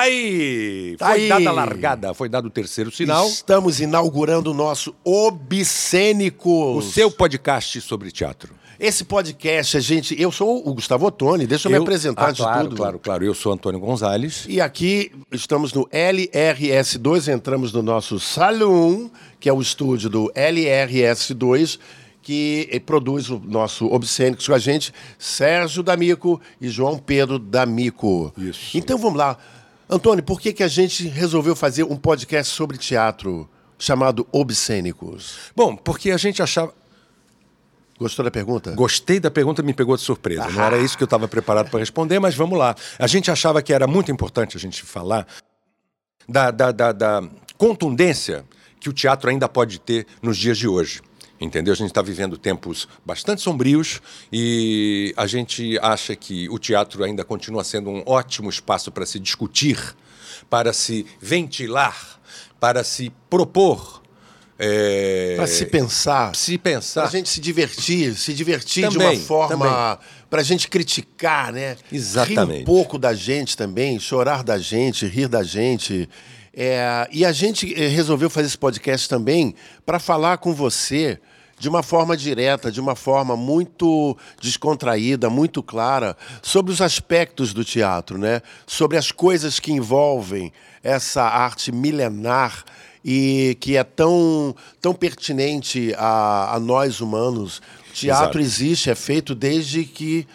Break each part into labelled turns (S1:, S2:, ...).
S1: Tá aí!
S2: Tá
S1: foi
S2: aí.
S1: dada a largada, foi dado o terceiro sinal.
S2: Estamos inaugurando o nosso Obscênicos.
S1: O seu podcast sobre teatro.
S2: Esse podcast, a gente. Eu sou o Gustavo Ottoni, deixa eu, me apresentar
S1: ah,
S2: de
S1: claro,
S2: tudo.
S1: Claro, claro. Eu sou Antônio Gonzalez.
S2: E aqui estamos no LRS2, entramos no nosso Saloon, que é o estúdio do LRS2, que produz o nosso Obscênicos com a gente, Sérgio D'Amico e João Pedro D'Amico.
S1: Isso.
S2: Então vamos lá. Antônio, por que, que a gente resolveu fazer um podcast sobre teatro chamado Obscênicos?
S1: Bom, porque a gente achava.
S2: Gostou da pergunta?
S1: Gostei da pergunta, me pegou de surpresa. Não era isso que eu estava preparado para responder, mas vamos lá. A gente achava que era muito importante a gente falar da, da, da, da contundência que o teatro ainda pode ter nos dias de hoje. Entendeu? A gente está vivendo tempos bastante sombrios e a gente acha que o teatro ainda continua sendo um ótimo espaço para se discutir, para se ventilar, para se propor. É...
S2: Para se pensar.
S1: Se pensar.
S2: Pra gente se divertir, se divertir de
S1: Também,
S2: uma forma. Pra gente criticar, né?
S1: Exatamente.
S2: Rir um pouco da gente também, chorar da gente, rir da gente. É, e a gente eh, resolveu fazer esse podcast também para falar com você de uma forma direta, de uma forma muito descontraída, muito clara, sobre os aspectos do teatro, né? sobre as coisas que envolvem essa arte milenar e que é tão, tão pertinente a, a nós humanos. O teatro
S1: Exato.
S2: existe, é feito desde que.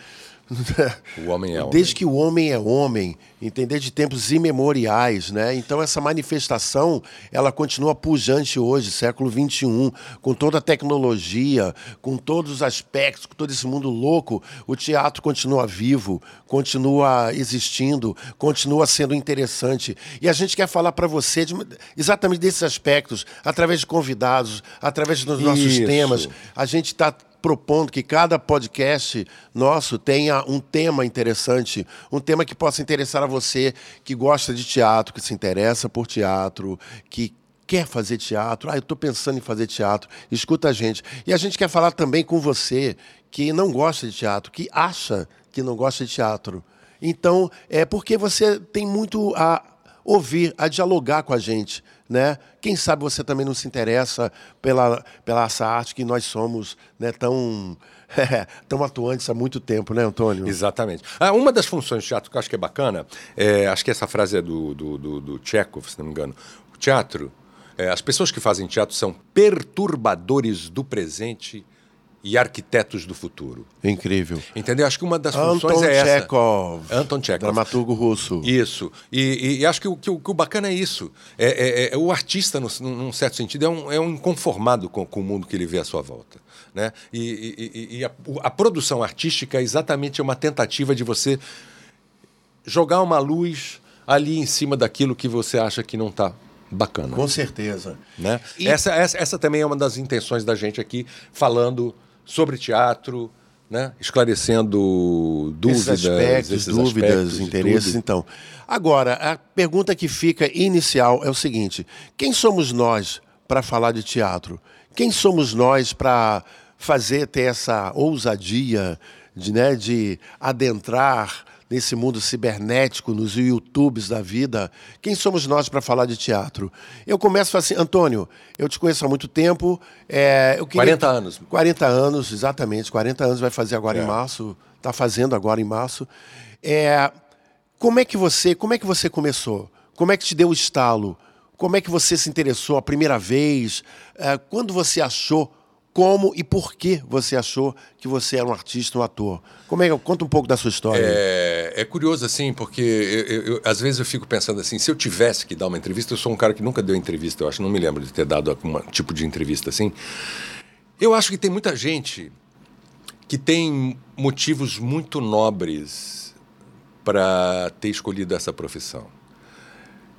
S1: O homem é homem.
S2: Desde que o homem é homem, entender de tempos imemoriais, né? Então essa manifestação, ela continua pujante hoje, século XXI, com toda a tecnologia, com todos os aspectos, com todo esse mundo louco, o teatro continua vivo, continua existindo, continua sendo interessante. E a gente quer falar para você de- exatamente desses aspectos, através de convidados, através dos nossos
S1: Isso.
S2: temas. A gente está propondo que cada podcast nosso tenha um tema interessante, um tema que possa interessar a você que gosta de teatro, que se interessa por teatro, que quer fazer teatro. Ah, eu estou pensando em fazer teatro. Escuta a gente. E a gente quer falar também com você que não gosta de teatro, que acha que não gosta de teatro. Então, é porque você tem muito a ouvir, a dialogar com a gente, né? Quem sabe você também não se interessa pela, pela essa arte que nós somos, né? Tão, tão atuantes há muito tempo, né, Antônio?
S1: Exatamente. Ah, uma das funções do teatro que eu acho que é bacana, é, acho que essa frase é do, do, do, do Chekhov, se não me engano. O teatro, é, as pessoas que fazem teatro são perturbadores do presente e arquitetos do futuro.
S2: Incrível.
S1: Entendeu? Acho que uma das funções
S2: Anton
S1: é essa.
S2: Chekhov,
S1: Anton Chekhov.
S2: dramaturgo russo.
S1: Isso. E, e- e acho que o, que, o, que o bacana é isso. É, é- é- o artista, num, num certo sentido, é um, é um inconformado com, com o mundo que ele vê à sua volta. Né? E, e- a, a produção artística é exatamente uma tentativa de você jogar uma luz ali em cima daquilo que você acha que não está bacana.
S2: Com certeza.
S1: Né?
S2: E-
S1: Essa, essa, essa também é uma das intenções da gente aqui, falando sobre teatro, né? esclarecendo dúvidas,
S2: esses aspectos,
S1: esses
S2: dúvidas,
S1: aspectos
S2: interesses,
S1: tudo.
S2: então. Agora, a pergunta que fica inicial é o seguinte: quem somos nós para falar de teatro? Quem somos nós para fazer ter essa ousadia de, né, de adentrar nesse mundo cibernético, nos YouTubes da vida? Quem somos nós para falar de teatro? Eu começo assim, Antônio, eu te conheço há muito tempo. É, eu queria-
S1: 40 anos.
S2: 40 anos, exatamente. 40 anos vai fazer agora
S1: É.
S2: em março. Está fazendo agora em março. É, como é que você, como é que você começou? Como é que te deu o estalo? Como é que você se interessou a primeira vez? É, quando você achou? Como e por que você achou que você era um artista, um ator? Como é, conta um pouco da sua história.
S1: É, é curioso, assim, porque eu- eu- eu- às vezes eu fico pensando assim, se eu tivesse que dar uma entrevista, eu sou um cara que nunca deu entrevista, eu acho, não me lembro de ter dado algum tipo de entrevista assim. Eu acho que tem muita gente que tem motivos muito nobres para ter escolhido essa profissão.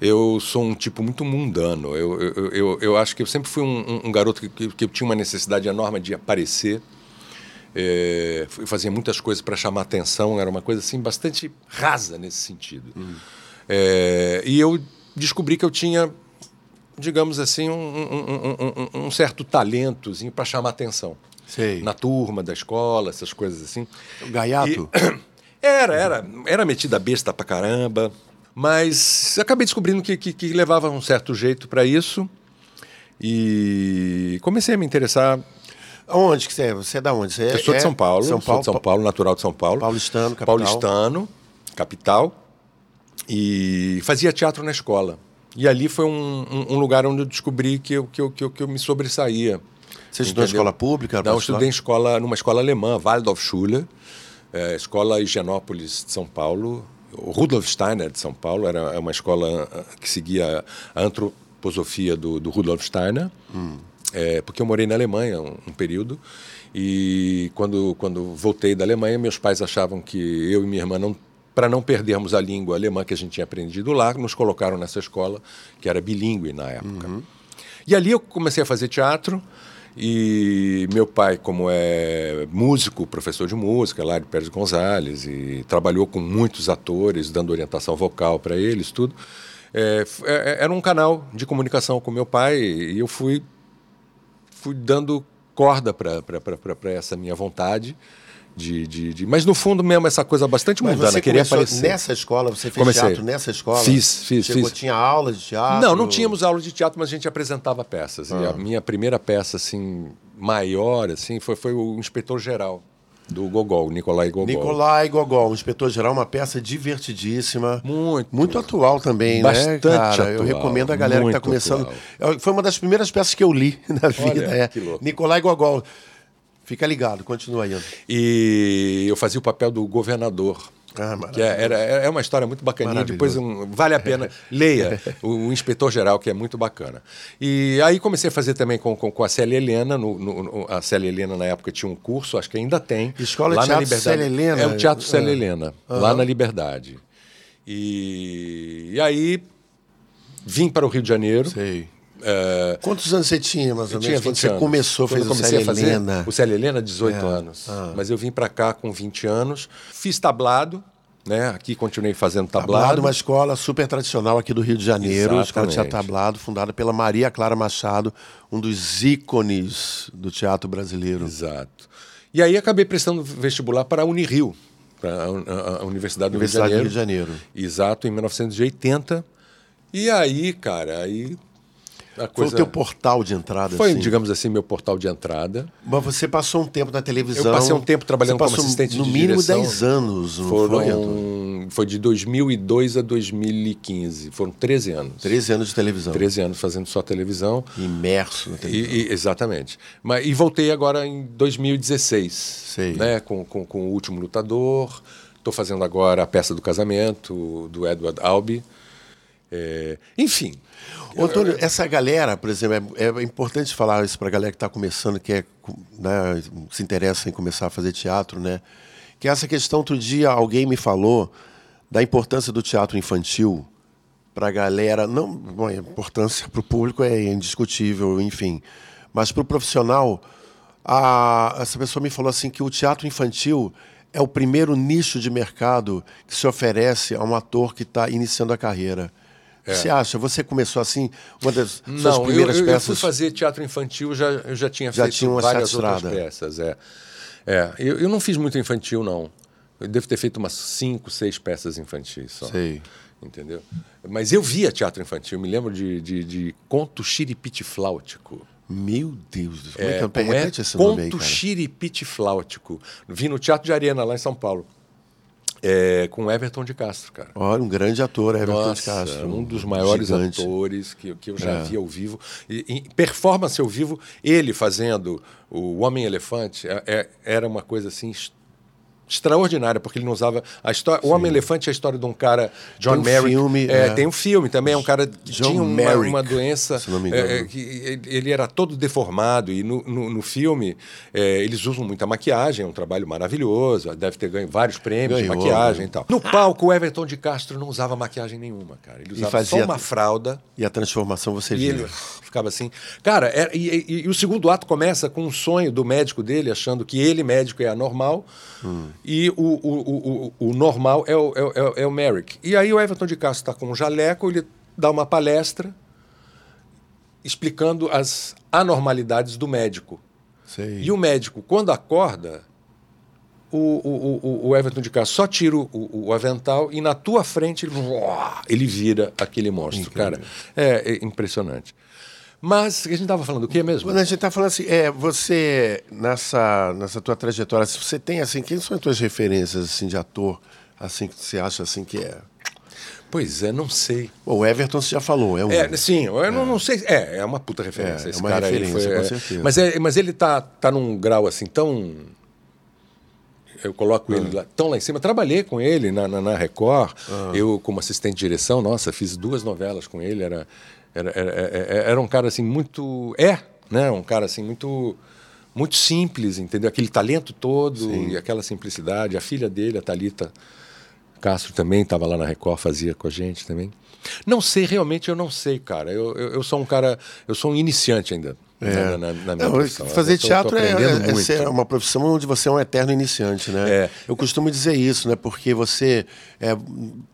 S1: Eu sou um tipo muito mundano. Eu, eu, eu, eu acho que eu sempre fui um, um- garoto que, que, que tinha uma necessidade enorme de aparecer. É, fazia muitas coisas para chamar atenção, era uma coisa assim bastante rasa nesse sentido. É, e eu descobri que eu tinha, digamos assim, um, um- um- certo talentozinho para chamar atenção.
S2: Sei.
S1: Na turma, da escola, essas coisas assim.
S2: Gaiato?
S1: E- era, era. Era metida besta pra caramba. Mas acabei descobrindo que, que, que levava um certo jeito para isso. E comecei a me interessar.
S2: Onde que você é? Você é da onde? Você é,
S1: Eu sou de
S2: é
S1: São Paulo,
S2: São
S1: sou
S2: Paulo,
S1: de São Paulo, natural de São Paulo.
S2: Paulistano, capital.
S1: Paulistano, capital. E fazia teatro na escola. E ali foi um, um, um lugar onde eu descobri que eu, que eu, que eu, que eu me sobressaía.
S2: Você estudou em escola pública?
S1: Não, eu estudei em escola, numa escola alemã, Waldorfschule, é, escola Higienópolis de São Paulo. O Rudolf Steiner de São Paulo era é uma escola ah, que seguia a antroposofia do, do Rudolf Steiner, é, porque eu morei na Alemanha um, um período. E quando, quando voltei da Alemanha, meus pais achavam que eu e minha irmã não para não perdermos a língua alemã que a gente tinha aprendido lá, nos colocaram nessa escola que era bilíngue na época. E ali eu comecei a fazer teatro e meu pai, como é músico, professor de música lá de Pérez Gonzalez e trabalhou com muitos atores, dando orientação vocal para eles, tudo. é, f- é, era um canal de comunicação com meu pai e eu fui fui dando corda para essa minha vontade de, de, de- mas no fundo mesmo essa coisa bastante
S2: Mas
S1: mundana
S2: você
S1: queria aparecer
S2: nessa escola, você fez
S1: Comecei.
S2: teatro nessa escola?
S1: Fiz, fiz,
S2: Chegou,
S1: fiz.
S2: Tinha aula de teatro?
S1: Não, não tínhamos aula de teatro, mas a gente apresentava peças.
S2: Ah.
S1: E a minha primeira peça, assim, maior, assim, foi, foi o Inspetor Geral, do Gogol, Nicolai Gogol.
S2: Nicolai Gogol, um inspetor geral, uma peça divertidíssima.
S1: Muito.
S2: Muito atual também,
S1: Bastante
S2: né? Eu
S1: atual,
S2: recomendo a galera que está começando.
S1: atual.
S2: Eu- Foi uma das primeiras peças que eu li na vida. é.
S1: que louco.
S2: Nicolai Gogol. Fica ligado, continua aí.
S1: E eu fazia o papel do governador.
S2: Ah,
S1: que é, era, é uma história muito bacaninha. Depois um- vale a pena. Leia o, o Inspetor Geral, que é muito bacana. E aí comecei a fazer também com, com, com a Célia Helena. No, no- a Célia Helena, na época, tinha um curso, acho que ainda tem.
S2: Escola de
S1: lá na
S2: Teatro
S1: Liberdade.
S2: Célia Helena?
S1: É o Teatro Célia
S2: Ah.
S1: Helena, lá na Liberdade. E, e aí vim para o Rio de Janeiro.
S2: Sei.
S1: É,
S2: Quantos anos você tinha, mais ou
S1: eu
S2: menos?
S1: tinha
S2: quando
S1: 20
S2: você
S1: anos.
S2: começou,
S1: Quando
S2: fez o Célia
S1: fazer
S2: Helena.
S1: O Célia Helena, 18
S2: É.
S1: anos.
S2: Ah.
S1: Mas eu vim para cá com 20 anos, fiz tablado, né? Aqui continuei fazendo tablado.
S2: Tablado, uma escola super tradicional aqui do Rio de Janeiro, escola de teatro
S1: Exatamente.
S2: tablado, fundada pela Maria Clara Machado, um dos ícones do teatro brasileiro.
S1: Exato. E aí acabei prestando vestibular para a Unirio, para a, Universidade do
S2: Universidade do
S1: Rio
S2: Rio
S1: de
S2: de
S1: Janeiro.
S2: Janeiro.
S1: Exato, em 1980. E aí, cara, aí a
S2: Foi
S1: coisa
S2: o teu portal de entrada,
S1: foi,
S2: assim.
S1: digamos assim, meu portal de entrada.
S2: Mas você passou um tempo na televisão.
S1: Eu passei um tempo trabalhando como assistente
S2: no
S1: de
S2: mínimo
S1: direção.
S2: 10 anos, não foi?
S1: Foram, foi de 2002 a 2015. Foram 13 anos.
S2: 13 anos de televisão.
S1: 13 anos fazendo só televisão.
S2: Imerso na
S1: E,
S2: televisão.
S1: e- exatamente. Mas, e voltei agora em 2016.
S2: Sei.
S1: Né, com, com, com O Último Lutador. Estou fazendo agora a peça do casamento, do Edward Albee. É, enfim.
S2: Antônio, essa galera, por exemplo, é, é importante falar isso para a galera que está começando, que é, né, se interessa em começar a fazer teatro, né? Que essa questão, outro dia, alguém me falou da importância do teatro infantil para a galera. Não, bom, a importância para o público é indiscutível, enfim. Mas para o profissional, a- essa pessoa me falou assim que o teatro infantil é o primeiro nicho de mercado que se oferece a um ator que está iniciando a carreira. Que Você acha? Você começou assim, uma das suas
S1: Não, eu,
S2: primeiras
S1: eu, eu fui
S2: peças.
S1: fazer teatro infantil, já, eu já tinha
S2: Já
S1: feito
S2: tinha
S1: várias outras peças. É. É, eu, eu não fiz muito infantil, não. Eu devo ter feito umas cinco, seis peças infantis só.
S2: Sei.
S1: Entendeu? Mas eu via teatro infantil, me lembro de, de, de Conto Xiripite Flautico.
S2: Meu Deus, do céu. como é
S1: É,
S2: que eu
S1: é?
S2: repete esse nome aí,
S1: Conto
S2: cara?
S1: Xiripite Flautico. Vi no Teatro de Arena, lá em São Paulo. É, com Everton de Castro, cara.
S2: Olha, um grande ator, Everton de
S1: Nossa,
S2: Castro.
S1: um dos maiores
S2: gigante.
S1: atores que, que eu já
S2: É.
S1: vi ao vivo. E, performance ao vivo, ele fazendo o Homem-Elefante é- é- era uma coisa assim extraordinária, porque ele não usava. A história, o Homem-Elefante é a história de um cara, John
S2: Tem um
S1: Merrick.
S2: filme,
S1: é,
S2: é.
S1: Tem um filme também, é um cara que
S2: John
S1: tinha uma,
S2: Merrick,
S1: uma doença.
S2: se não me
S1: é,
S2: engano.
S1: é, que ele- era todo deformado e no, no, no filme é, eles usam muita maquiagem, é um trabalho maravilhoso, deve ter ganho vários prêmios de
S2: Ganhou,
S1: maquiagem
S2: né?
S1: e tal. No palco, o Everton de Castro não usava maquiagem nenhuma, cara. Ele usava
S2: fazia-
S1: só uma fralda
S2: E a transformação você
S1: e
S2: viu.
S1: ele ficava assim. Cara, é- e, e- e o segundo ato começa com um sonho do médico dele, achando que ele, médico, é anormal, e o, o, o, o, normal é o, é, é o- é o Merrick. E aí o Everton de Castro está com um jaleco, ele dá uma palestra explicando as anormalidades do médico.
S2: Sei.
S1: E o médico, quando acorda, o, o, o, Everton de Castro só tira o, o, avental e na tua frente ele, ele vira aquele monstro, cara. É, é impressionante. Mas a gente estava falando o que mesmo?
S2: Quando a gente está falando assim, é, você, nessa, nessa tua trajetória, se você tem assim, quem são as tuas referências assim, de ator, assim, que você acha assim que é?
S1: Pois é, não sei.
S2: Bom, o Everton você já falou, é um.
S1: É, sim, eu é. Não, não sei. É, é uma puta referência.
S2: É,
S1: esse
S2: é uma
S1: cara
S2: referência,
S1: foi,
S2: com
S1: é,
S2: certeza.
S1: Mas, é, mas ele tá, tá num grau assim tão. Eu coloco ele lá, tão lá em cima. Trabalhei com ele na, na, na Record, eu como assistente de direção, nossa, fiz duas novelas com ele. Era, era, era, era, era um cara assim muito. É, né? Um cara assim muito. Muito simples, entendeu? Aquele talento todo e aquela simplicidade. A filha dele, a Thalita Castro também estava lá na Record, fazia com a gente também. Não sei, realmente eu não sei, cara. Eu, eu, eu sou um cara, eu sou um iniciante ainda na, na, na minha
S2: Não, fazer
S1: Eu tô-
S2: teatro é, é- é uma profissão onde você é um eterno iniciante, né?
S1: É.
S2: Eu costumo dizer isso, né? Porque você, é,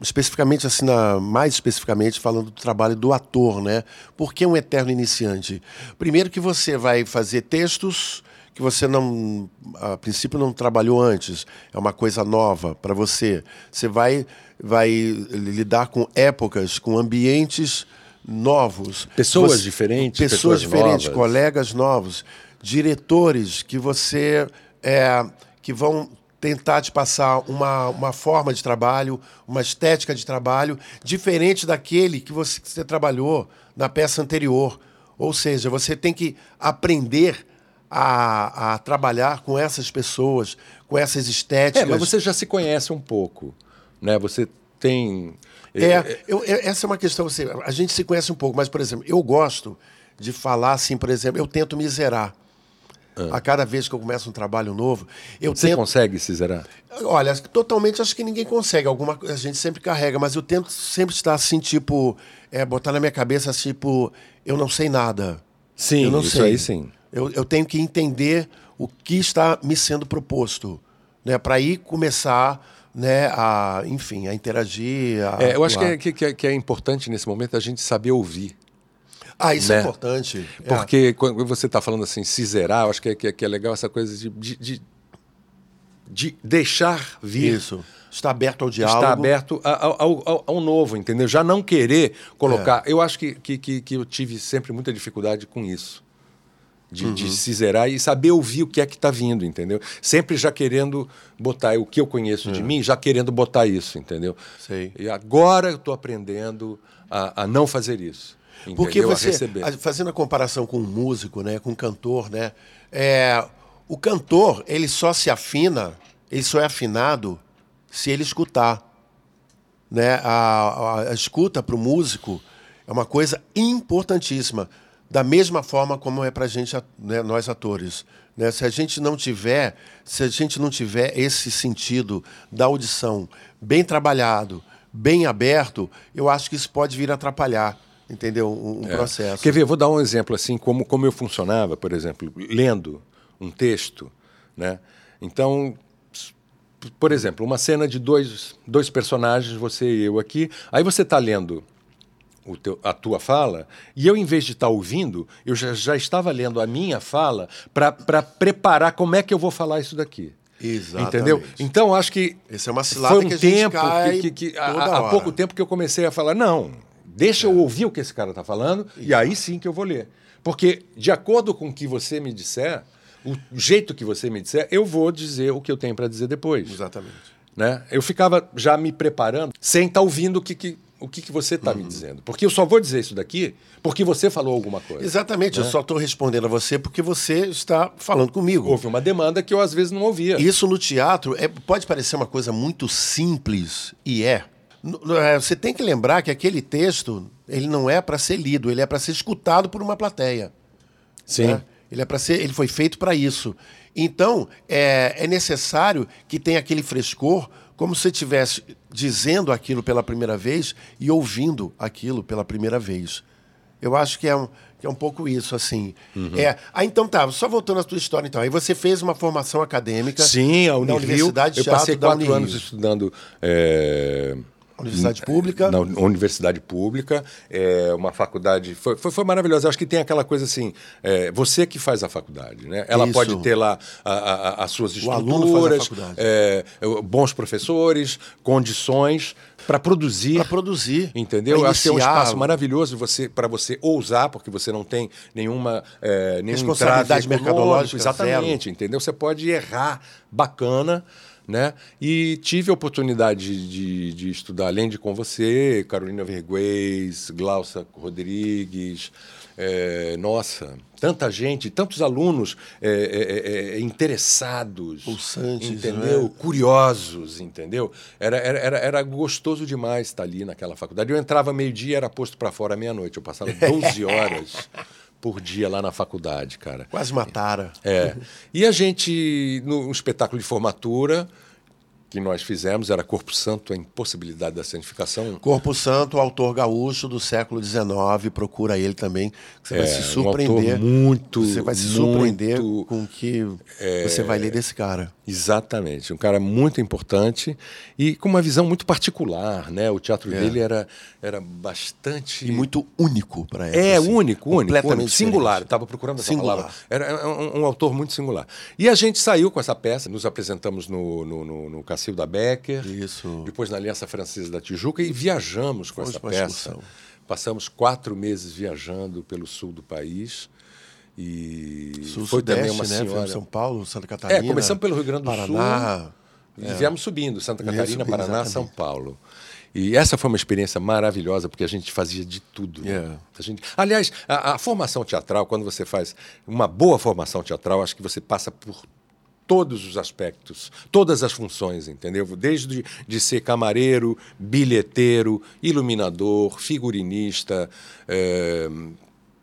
S2: especificamente assim, na- mais especificamente falando do trabalho do ator, né? Por que um eterno iniciante? Primeiro que você vai fazer textos que você não, a princípio não trabalhou antes, é uma coisa nova para você. Você vai, vai lidar com épocas, com ambientes novos,
S1: Pessoas
S2: Você-
S1: diferentes,
S2: pessoas,
S1: pessoas
S2: diferentes,
S1: novas.
S2: colegas novos, diretores que você é, que vão tentar te passar uma, uma forma de trabalho, uma estética de trabalho diferente daquele que você, que você trabalhou na peça anterior. Ou seja, você tem que aprender a, a trabalhar com essas pessoas, com essas estéticas.
S1: É, mas você já se conhece um pouco, né? Você tem
S2: É, eu- eu- essa é uma questão. Assim, a gente se conhece um pouco, mas, por exemplo, eu gosto de falar assim, por exemplo, eu tento me zerar. A cada vez que eu começo um trabalho novo, eu
S1: Ah. Você
S2: tento.
S1: consegue se zerar?
S2: Olha, totalmente acho que ninguém consegue. Alguma coisa a gente sempre carrega, mas eu tento sempre estar assim, tipo, é, botar na minha cabeça, tipo, eu não sei nada.
S1: Sim,
S2: eu não
S1: isso
S2: sei.
S1: aí sim.
S2: Eu, eu tenho que entender o que está me sendo proposto, né, para aí começar, né, a, enfim, a interagir. A
S1: É, eu acho que é, que, que é- que é importante nesse momento a gente saber ouvir.
S2: Ah, isso é
S1: né?
S2: importante. É.
S1: Porque quando você está falando assim, se zerar, eu acho que é, que é- é legal essa coisa de, de, de- de deixar vir.
S2: Isso. Está aberto ao diálogo.
S1: Estar aberto a- ao, ao- ao novo, entendeu? Já não querer
S2: É.
S1: colocar. Eu acho que, que, que eu tive sempre muita dificuldade com isso. De,
S2: Uhum.
S1: de se zerar e saber ouvir o que é que está vindo, entendeu? Sempre já querendo botar o que eu conheço
S2: É.
S1: de mim, já querendo botar isso, entendeu?
S2: Sei.
S1: E agora eu estou aprendendo a, a não fazer isso.
S2: Porque
S1: entendeu? A
S2: você,
S1: receber.
S2: a- fazendo a comparação com um músico, né, com um cantor, né, é, o cantor ele só se afina, ele só é afinado se ele escutar, né? A, a- a escuta para o músico é uma coisa importantíssima, da mesma forma como é para gente, né, nós atores. Né? Se a gente não tiver, se a gente não tiver esse sentido da audição bem trabalhado, bem aberto, eu acho que isso pode vir a atrapalhar, entendeu? Um,
S1: É.
S2: processo.
S1: Quer ver? Vou dar um exemplo assim, como, como eu funcionava, por exemplo, lendo um texto. Né? Então, por exemplo, uma cena de dois, dois personagens, você e eu aqui, aí você está lendo teu- a tua fala, e eu, em vez de estar ouvindo, eu já, já estava lendo a minha fala para preparar como é que eu vou falar isso daqui.
S2: Exatamente.
S1: Entendeu? Então, acho que
S2: Essa é uma cilada
S1: foi um
S2: que a gente
S1: tempo
S2: cai
S1: que, que- que- há- há, pouco tempo que eu comecei a falar, não, deixa eu ouvir o que esse cara está falando e aí sim que eu vou ler. Porque, de acordo com o que você me disser, o jeito que você me disser, eu vou dizer o que eu tenho para dizer depois.
S2: Exatamente.
S1: Né? Eu ficava já me preparando sem estar ouvindo o que, que- o que, que você está me dizendo. Porque eu só vou dizer isso daqui porque você falou alguma coisa.
S2: Exatamente, eu só estou respondendo a você porque você está falando comigo.
S1: Houve uma demanda que eu às vezes não ouvia.
S2: Isso no teatro é, pode parecer uma coisa muito simples, e é. É, Você tem que lembrar que aquele texto ele não é para ser lido, ele é para ser escutado por uma plateia.
S1: Sim.
S2: né? Ele é para ser, ele foi feito para isso. Então é, é necessário que tenha aquele frescor, como se estivesse dizendo aquilo pela primeira vez e ouvindo aquilo pela primeira vez. Eu acho que é um, que é um pouco isso, assim.
S1: Uhum.
S2: É, ah, então tá, só voltando à tua história, então. Aí você fez uma formação acadêmica
S1: Sim, a
S2: na
S1: Unirio.
S2: Universidade de
S1: eu
S2: Teatro
S1: passei
S2: da
S1: quatro anos estudando é,
S2: Universidade pública?
S1: Na universidade pública, é uma faculdade. Foi, foi, foi maravilhosa. Eu acho que tem aquela coisa assim: é, você que faz a faculdade, né? Ela
S2: Isso.
S1: pode ter lá a- a- as suas estruturas,
S2: faculdade.
S1: é, bons professores, condições para produzir.
S2: Para produzir.
S1: Entendeu?
S2: pra
S1: acho que é um espaço maravilhoso você, para você ousar, porque você não tem nenhuma é, nenhum
S2: Responsabilidade mercadológica
S1: Exatamente, entendeu? Você pode errar bacana. Né? E tive a oportunidade de, de estudar, além de com você, Carolina Verguês, Glaucia Rodrigues, é, nossa, tanta gente, tantos alunos é, é, é, interessados,
S2: Pulsantes,
S1: entendeu?
S2: né?
S1: curiosos, entendeu? Era, era, era, gostoso demais estar ali naquela faculdade. Eu entrava meio-dia, era posto para fora meia-noite. Eu passava 12 horas por dia lá na faculdade, cara.
S2: Quase mataram.
S1: É. E a gente, no espetáculo de formatura que nós fizemos, era Corpo Santo, a impossibilidade da santificação.
S2: Corpo Santo, autor gaúcho do século XIX, procura ele também. Você vai
S1: É,
S2: se
S1: um
S2: surpreender.
S1: autor muito,
S2: Você vai se surpreender
S1: muito-
S2: com o que você vai ler desse cara.
S1: Exatamente, um cara muito importante e com uma visão muito particular, né? O teatro dele era, era bastante
S2: É. E muito único para época.
S1: É,
S2: assim.
S1: único, único. Singular, estava procurando essa
S2: Singular.
S1: palavra. Era é um, um autor muito singular. E a gente saiu com essa peça, nos apresentamos no, no, no, no Cacilda Becker,
S2: Isso.
S1: depois na Aliança Francesa da Tijuca e viajamos com essa peça. Passamos quatro meses viajando pelo sul do país e
S2: Sul,
S1: foi também uma
S2: né?
S1: senhora...
S2: São Paulo, Santa Catarina.
S1: É, começamos pelo Rio Grande do
S2: Paraná.
S1: Sul. E viemos subindo, Santa Catarina, Paraná,
S2: exatamente.
S1: São Paulo. E essa foi uma experiência maravilhosa, porque a gente fazia de tudo.
S2: É.
S1: A gente... Aliás, a, a formação teatral, quando você faz uma boa formação teatral, acho que você passa por todos os aspectos, todas as funções, entendeu? Desde de ser camareiro, bilheteiro, iluminador, figurinista, eh,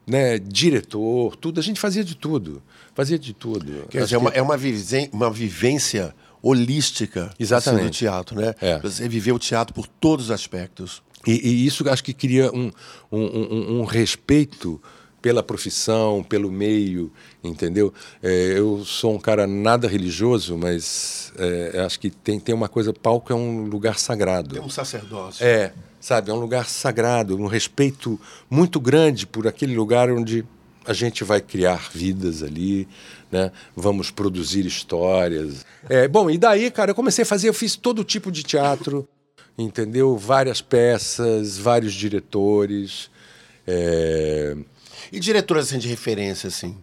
S1: né, diretor, tudo. A gente fazia de tudo. Fazia de tudo.
S2: Quer
S1: Acho
S2: dizer, é uma, é uma, vivência, uma vivência holística
S1: Exatamente.
S2: assim, do teatro, né?
S1: É.
S2: Você viveu o teatro por todos os aspectos.
S1: E, e isso acho que cria um, um, um- um respeito pela profissão, pelo meio, entendeu? É, eu sou um cara nada religioso, mas é, acho que tem, tem uma coisa, palco é um lugar sagrado.
S2: Tem um sacerdócio.
S1: É, sabe, é um lugar sagrado, um respeito muito grande por aquele lugar onde a gente vai criar vidas ali, né? Vamos produzir histórias. É, bom, e daí, cara, eu comecei a fazer, eu fiz todo tipo de teatro, entendeu? Várias peças, vários diretores. é,
S2: E diretores assim, de referência, assim?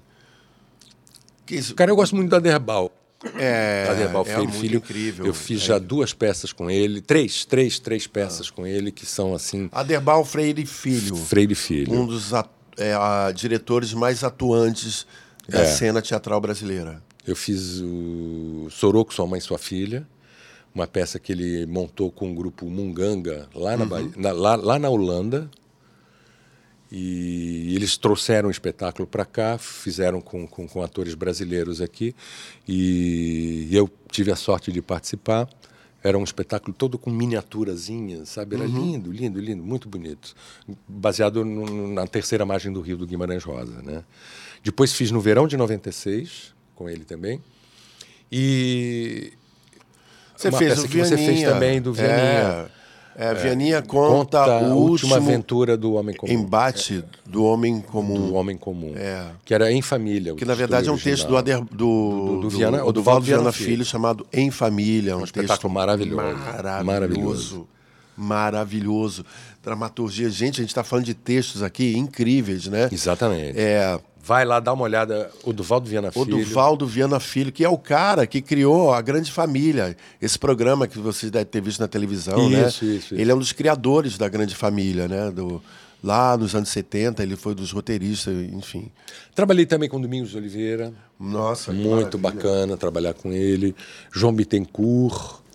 S2: Que isso,
S1: Cara, eu gosto muito da Derbal.
S2: é,
S1: Aderbal
S2: é
S1: Freire Filho.
S2: incrível.
S1: Eu fiz
S2: É.
S1: já duas peças com ele, três, três, três peças com ele que são assim,
S2: Aderbal Freire Filho,
S1: Freire Filho.
S2: um dos at- é, a- diretores mais atuantes da
S1: É.
S2: cena teatral brasileira.
S1: Eu fiz o Soroco, Sua Mãe e Sua Filha, uma peça que ele montou com o grupo Munganga, lá na, Bahia- na- lá, lá na Holanda. E eles trouxeram o espetáculo para cá, fizeram com, com, com atores brasileiros aqui. E eu tive a sorte de participar. Era um espetáculo todo com miniaturazinhas, sabe? Era lindo, lindo, lindo, muito bonito. Baseado no- na terceira margem do Rio do Guimarães Rosa, né? Depois fiz no verão de 96, com ele também. E
S2: Você
S1: uma
S2: fez
S1: peça que você fez também do Vianinha.
S2: É, é, Vianinha conta,
S1: a
S2: o
S1: última aventura do homem comum.
S2: embate do homem comum.
S1: do homem comum.
S2: É.
S1: Que era em família.
S2: Que na verdade é um texto do. Ader, do,
S1: do Viana-
S2: do,
S1: do
S2: Valdo
S1: Viana Filho.
S2: Chamado Em Família. Um,
S1: espetáculo
S2: texto
S1: maravilhoso.
S2: Maravilhoso.
S1: Maravilhoso.
S2: Maravilhoso. Dramaturgia. Gente, a gente está falando de textos aqui incríveis, né?
S1: Exatamente.
S2: É,
S1: Vai lá dar uma olhada. O do Valdo Viana
S2: o
S1: Filho.
S2: do Valdo Viana Filho, que é o cara que criou a Grande Família. Esse programa que vocês devem ter visto na televisão, né?
S1: Isso, isso, isso.
S2: Ele é um dos criadores da Grande Família, né? Do, lá nos anos 70, ele foi dos roteiristas, enfim.
S1: Trabalhei também com Domingos Oliveira.
S2: Nossa,
S1: Muito
S2: maravilha.
S1: bacana trabalhar com ele. João Bittencourt.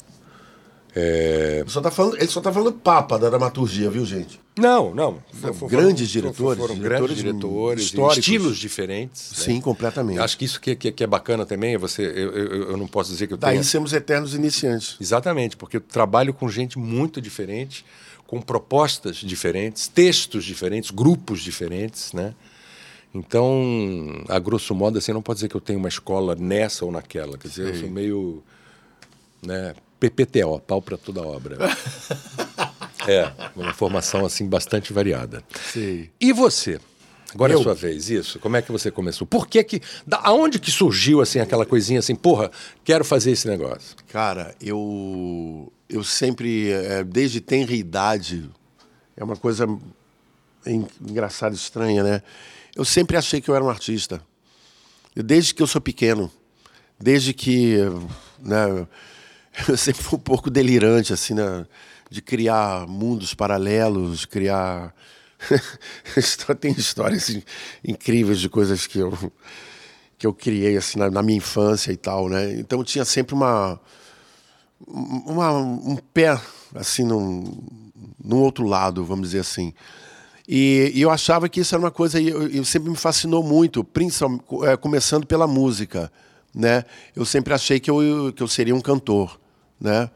S1: É,
S2: Ele só tá falando, ele só tá falando papa da dramaturgia, viu, gente?
S1: Não, não.
S2: Foram
S1: Foram-
S2: grandes
S1: foram-
S2: diretores,
S1: Foram
S2: diretores
S1: grandes diretores.
S2: históricos.
S1: Estilos diferentes. né?
S2: Sim, completamente.
S1: Acho que isso que, que, que é bacana também é você. Eu, eu, eu não posso dizer que eu
S2: Daí
S1: tenho.
S2: somos eternos iniciantes.
S1: Exatamente, porque eu trabalho com gente muito diferente, com propostas diferentes, textos diferentes, grupos diferentes, né? Então, a grosso modo, assim, não pode dizer que eu tenho uma escola nessa ou naquela. Quer dizer, eu sou meio, né, PPTO, pau para toda obra. É, uma formação assim bastante variada.
S2: Sim.
S1: E você? Agora é a sua vez, isso. Como é que você começou? Por que que... Da, aonde que surgiu, assim, aquela coisinha assim, porra, quero fazer esse negócio?
S2: Cara, eu, eu sempre, é, desde tenra idade, é uma coisa en- engraçada, estranha, né? Eu sempre achei que eu era um artista. Desde que eu sou pequeno, desde que, né, eu sempre fui um pouco delirante, assim, né, de criar mundos paralelos, criar... Tem histórias assim, incríveis de coisas que eu, que eu criei, assim, na, na minha infância e tal, né? Então tinha sempre uma uma, um pé assim num, num outro lado, vamos dizer assim. E, e eu achava que isso era uma coisa, e eu, sempre me fascinou muito, principalmente é, começando pela música, né? Eu sempre achei que eu, que eu seria um cantor, né?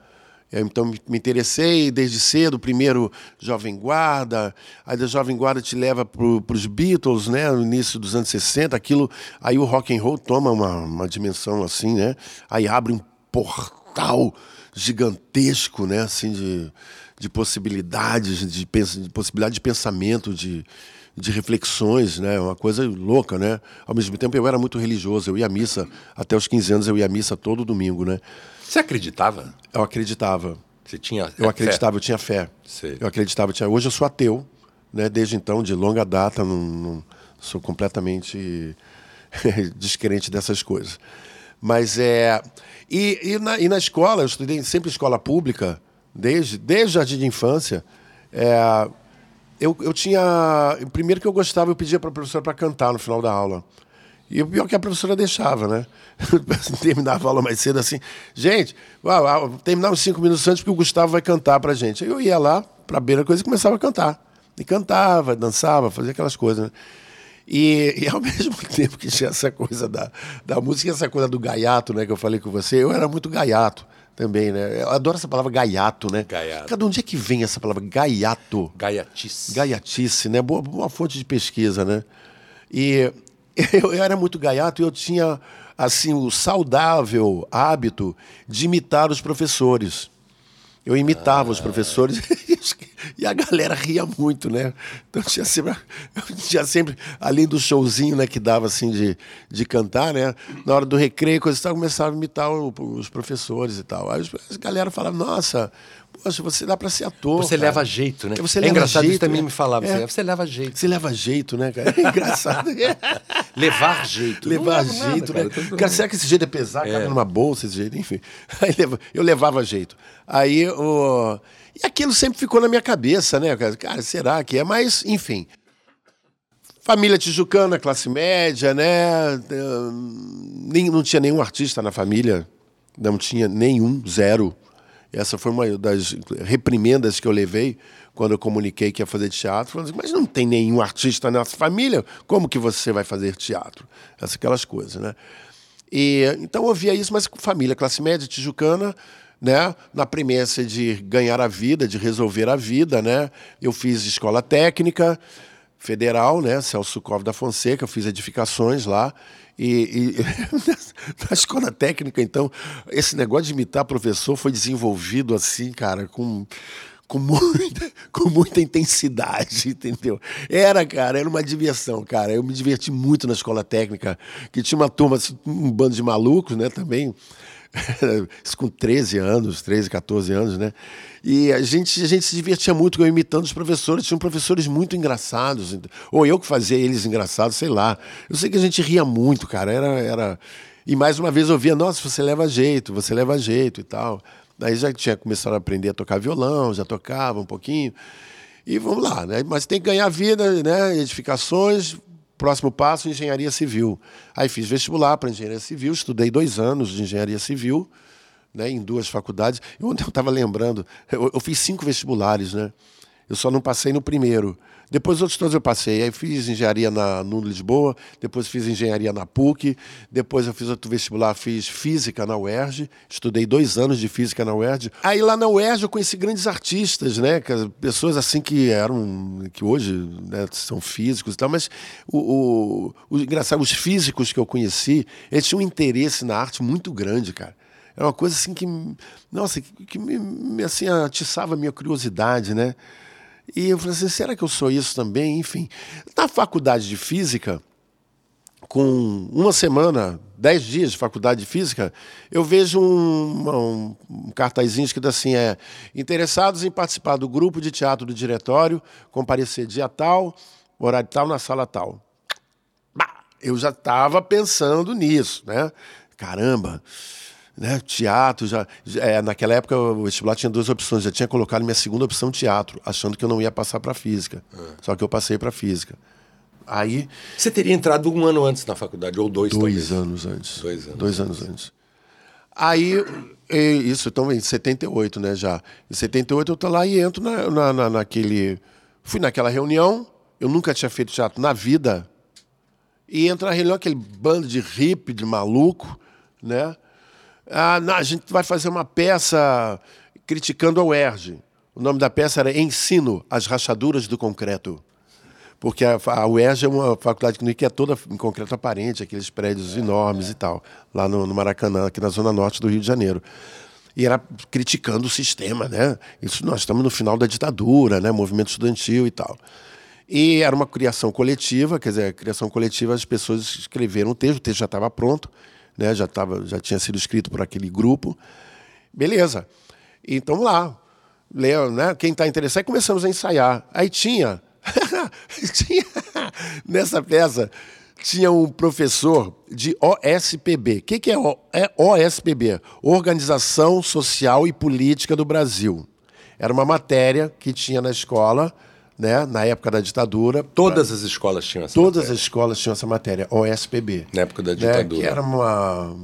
S2: É, Então me interessei desde cedo, primeiro Jovem Guarda, aí da Jovem Guarda te leva para os Beatles, né, no início dos anos 60, aquilo, aí o rock and roll toma uma, uma dimensão assim, né? Aí abre um portal gigantesco, né, assim de, de possibilidades, de, de possibilidade de pensamento, de, de reflexões, né, uma coisa louca, né? Ao mesmo tempo eu era muito religioso, eu ia à missa até os 15 anos eu ia à missa todo domingo, né?
S1: Você acreditava?
S2: Eu acreditava.
S1: Você tinha
S2: Eu
S1: fé?
S2: acreditava, eu tinha fé.
S1: Sei.
S2: Eu acreditava, eu tinha... hoje eu sou ateu, né? Desde então, de longa data, não, não- sou completamente descrente dessas coisas. Mas é e, e, na, e na escola, eu estudei sempre em escola pública, desde desde jardim de infância. É, eu, eu tinha primeiro que eu gostava, eu pedia para a professora para cantar no final da aula. E o pior é que a professora deixava, né? Terminava a aula mais cedo assim. Gente, terminava uns cinco minutos antes porque o Gustavo vai cantar pra gente. Aí eu ia lá pra beira da coisa e começava a cantar. E cantava, dançava, fazia aquelas coisas, né? E, e ao mesmo tempo que tinha essa coisa da, da música, essa coisa do gaiato, né, que eu falei com você, eu era muito gaiato também, né? Eu adoro essa palavra gaiato, né?
S1: Gaiato.
S2: Cada onde é que vem essa palavra gaiato?
S1: Gaiatice.
S2: Gaiatice, né? Boa, boa fonte de pesquisa, né? E eu, eu era muito gaiato e eu tinha, assim, o saudável hábito de imitar os professores. Eu imitava os professores e a galera ria muito, né? Então tinha sempre, eu tinha sempre além do showzinho né, que dava assim de, de cantar, né? Na hora do recreio, coisa e tal, começava a imitar o- os professores e tal. Aí a galera falava, nossa, poxa, você dá para ser ator.
S1: Você
S2: cara.
S1: leva jeito, né?
S2: Você
S1: é engraçado, isso
S2: jeito,
S1: também
S2: né?
S1: me falava.
S2: É.
S1: Você, leva jeito.
S2: Você leva jeito, né, cara? É engraçado.
S1: Levar jeito.
S2: Levar
S1: nada,
S2: jeito,
S1: cara.
S2: né? Cara, será que esse jeito é pesar? Cabe numa bolsa, esse jeito, enfim. Aí eu levava jeito. Aí o. E aquilo sempre ficou na minha cabeça, né? cara? Cara, será que é? Mas, enfim. Família tijucana, classe média, né? Nem, não tinha nenhum artista na família. Não tinha nenhum, zero. Essa foi uma das reprimendas que eu levei quando eu comuniquei que ia fazer teatro. Falando assim, mas não tem nenhum artista nessa família, como que você vai fazer teatro? Essas aquelas coisas, né? E, então eu ouvia isso, mas família, classe média, tijucana, né? na premissa de ganhar a vida, de resolver a vida. Né? Eu fiz escola técnica federal, né? Celso Cove da Fonseca, eu fiz edificações lá. E, e na escola técnica, então, esse negócio de imitar professor foi desenvolvido assim, cara, com, com, muita, com muita intensidade, entendeu? Era, cara, era uma diversão, cara. Eu me diverti muito na escola técnica, que tinha uma turma, assim, um bando de malucos, né, também. Isso com 13 anos, 13, 14 anos, né? E a gente, a gente se divertia muito eu imitando os professores. Tinham professores muito engraçados. Ou eu que fazia eles engraçados, sei lá. Eu sei que a gente ria muito, cara. Era, era... E mais uma vez eu via, nossa, você leva jeito, você leva jeito e tal. Daí já tinha começado a aprender a tocar violão, já tocava um pouquinho. E vamos lá, né? Mas tem que ganhar vida, né? Edificações, próximo passo, engenharia civil. Aí fiz vestibular para engenharia civil, estudei dois anos de engenharia civil, né? Em duas faculdades. E eu estava lembrando, eu, eu fiz cinco vestibulares, né? Eu só não passei no primeiro. Depois os outros todos eu passei. Aí fiz engenharia na no Lisboa, depois fiz engenharia na PUC, depois eu fiz outro vestibular, fiz física na UERJ, estudei dois anos de física na UERJ. Aí lá na UERJ eu conheci grandes artistas, né? Pessoas assim que eram, que hoje né, são físicos e tal, mas o, o, o engraçado, os físicos que eu conheci, eles tinham um interesse na arte muito grande, cara. Era uma coisa assim que, nossa, que, me, assim, atiçava a minha curiosidade, né? E eu falei assim, será que eu sou isso também? Enfim, na faculdade de física, com uma semana, dez dias de faculdade de física, eu vejo um, um, um cartazinho escrito assim: é interessados em participar do grupo de teatro do diretório, comparecer dia tal, horário tal, na sala tal. Eu já estava pensando nisso, né? Caramba, né? Teatro, já, é, naquela época o vestibular tinha duas opções, já tinha colocado minha segunda opção teatro, achando que eu não ia passar para física. É. Só que eu passei para física. Aí.
S1: Você teria entrado um ano antes na faculdade, ou dois
S2: Dois talvez. anos antes.
S1: Dois anos.
S2: Dois anos antes. Aí, isso, então, em 78, né, já. Em 78 eu tô lá e entro na, na, na, naquele... Fui naquela reunião, eu nunca tinha feito teatro na vida, e entra na reunião aquele bando de hippie, de maluco, né? Ah, não, a gente vai fazer uma peça criticando a UERJ. O nome da peça era Ensino as Rachaduras do Concreto porque a, UERJ é uma faculdade que é toda em concreto aparente, aqueles prédios enormes e tal, lá no, no Maracanã, aqui na zona norte do Rio de Janeiro e era criticando o sistema, né? Isso nós estamos no final da ditadura, né? Movimento estudantil e tal. E era uma criação coletiva, quer dizer, criação coletiva, as pessoas escreveram o texto, o texto já estava pronto, né? Já tava, já tinha sido escrito por aquele grupo. Beleza. Então lá, leu, né? Quem está interessado, e começamos a ensaiar. Aí tinha tinha, nessa peça tinha um professor de OSPB. O que, que é, o, é OSPB? Organização Social e Política do Brasil. Era uma matéria que tinha na escola, né, na época da ditadura.
S1: Todas pra... as escolas tinham essa
S2: Todas
S1: matéria.
S2: as escolas tinham essa matéria, OSPB.
S1: Na época da ditadura.
S2: Né, que era uma.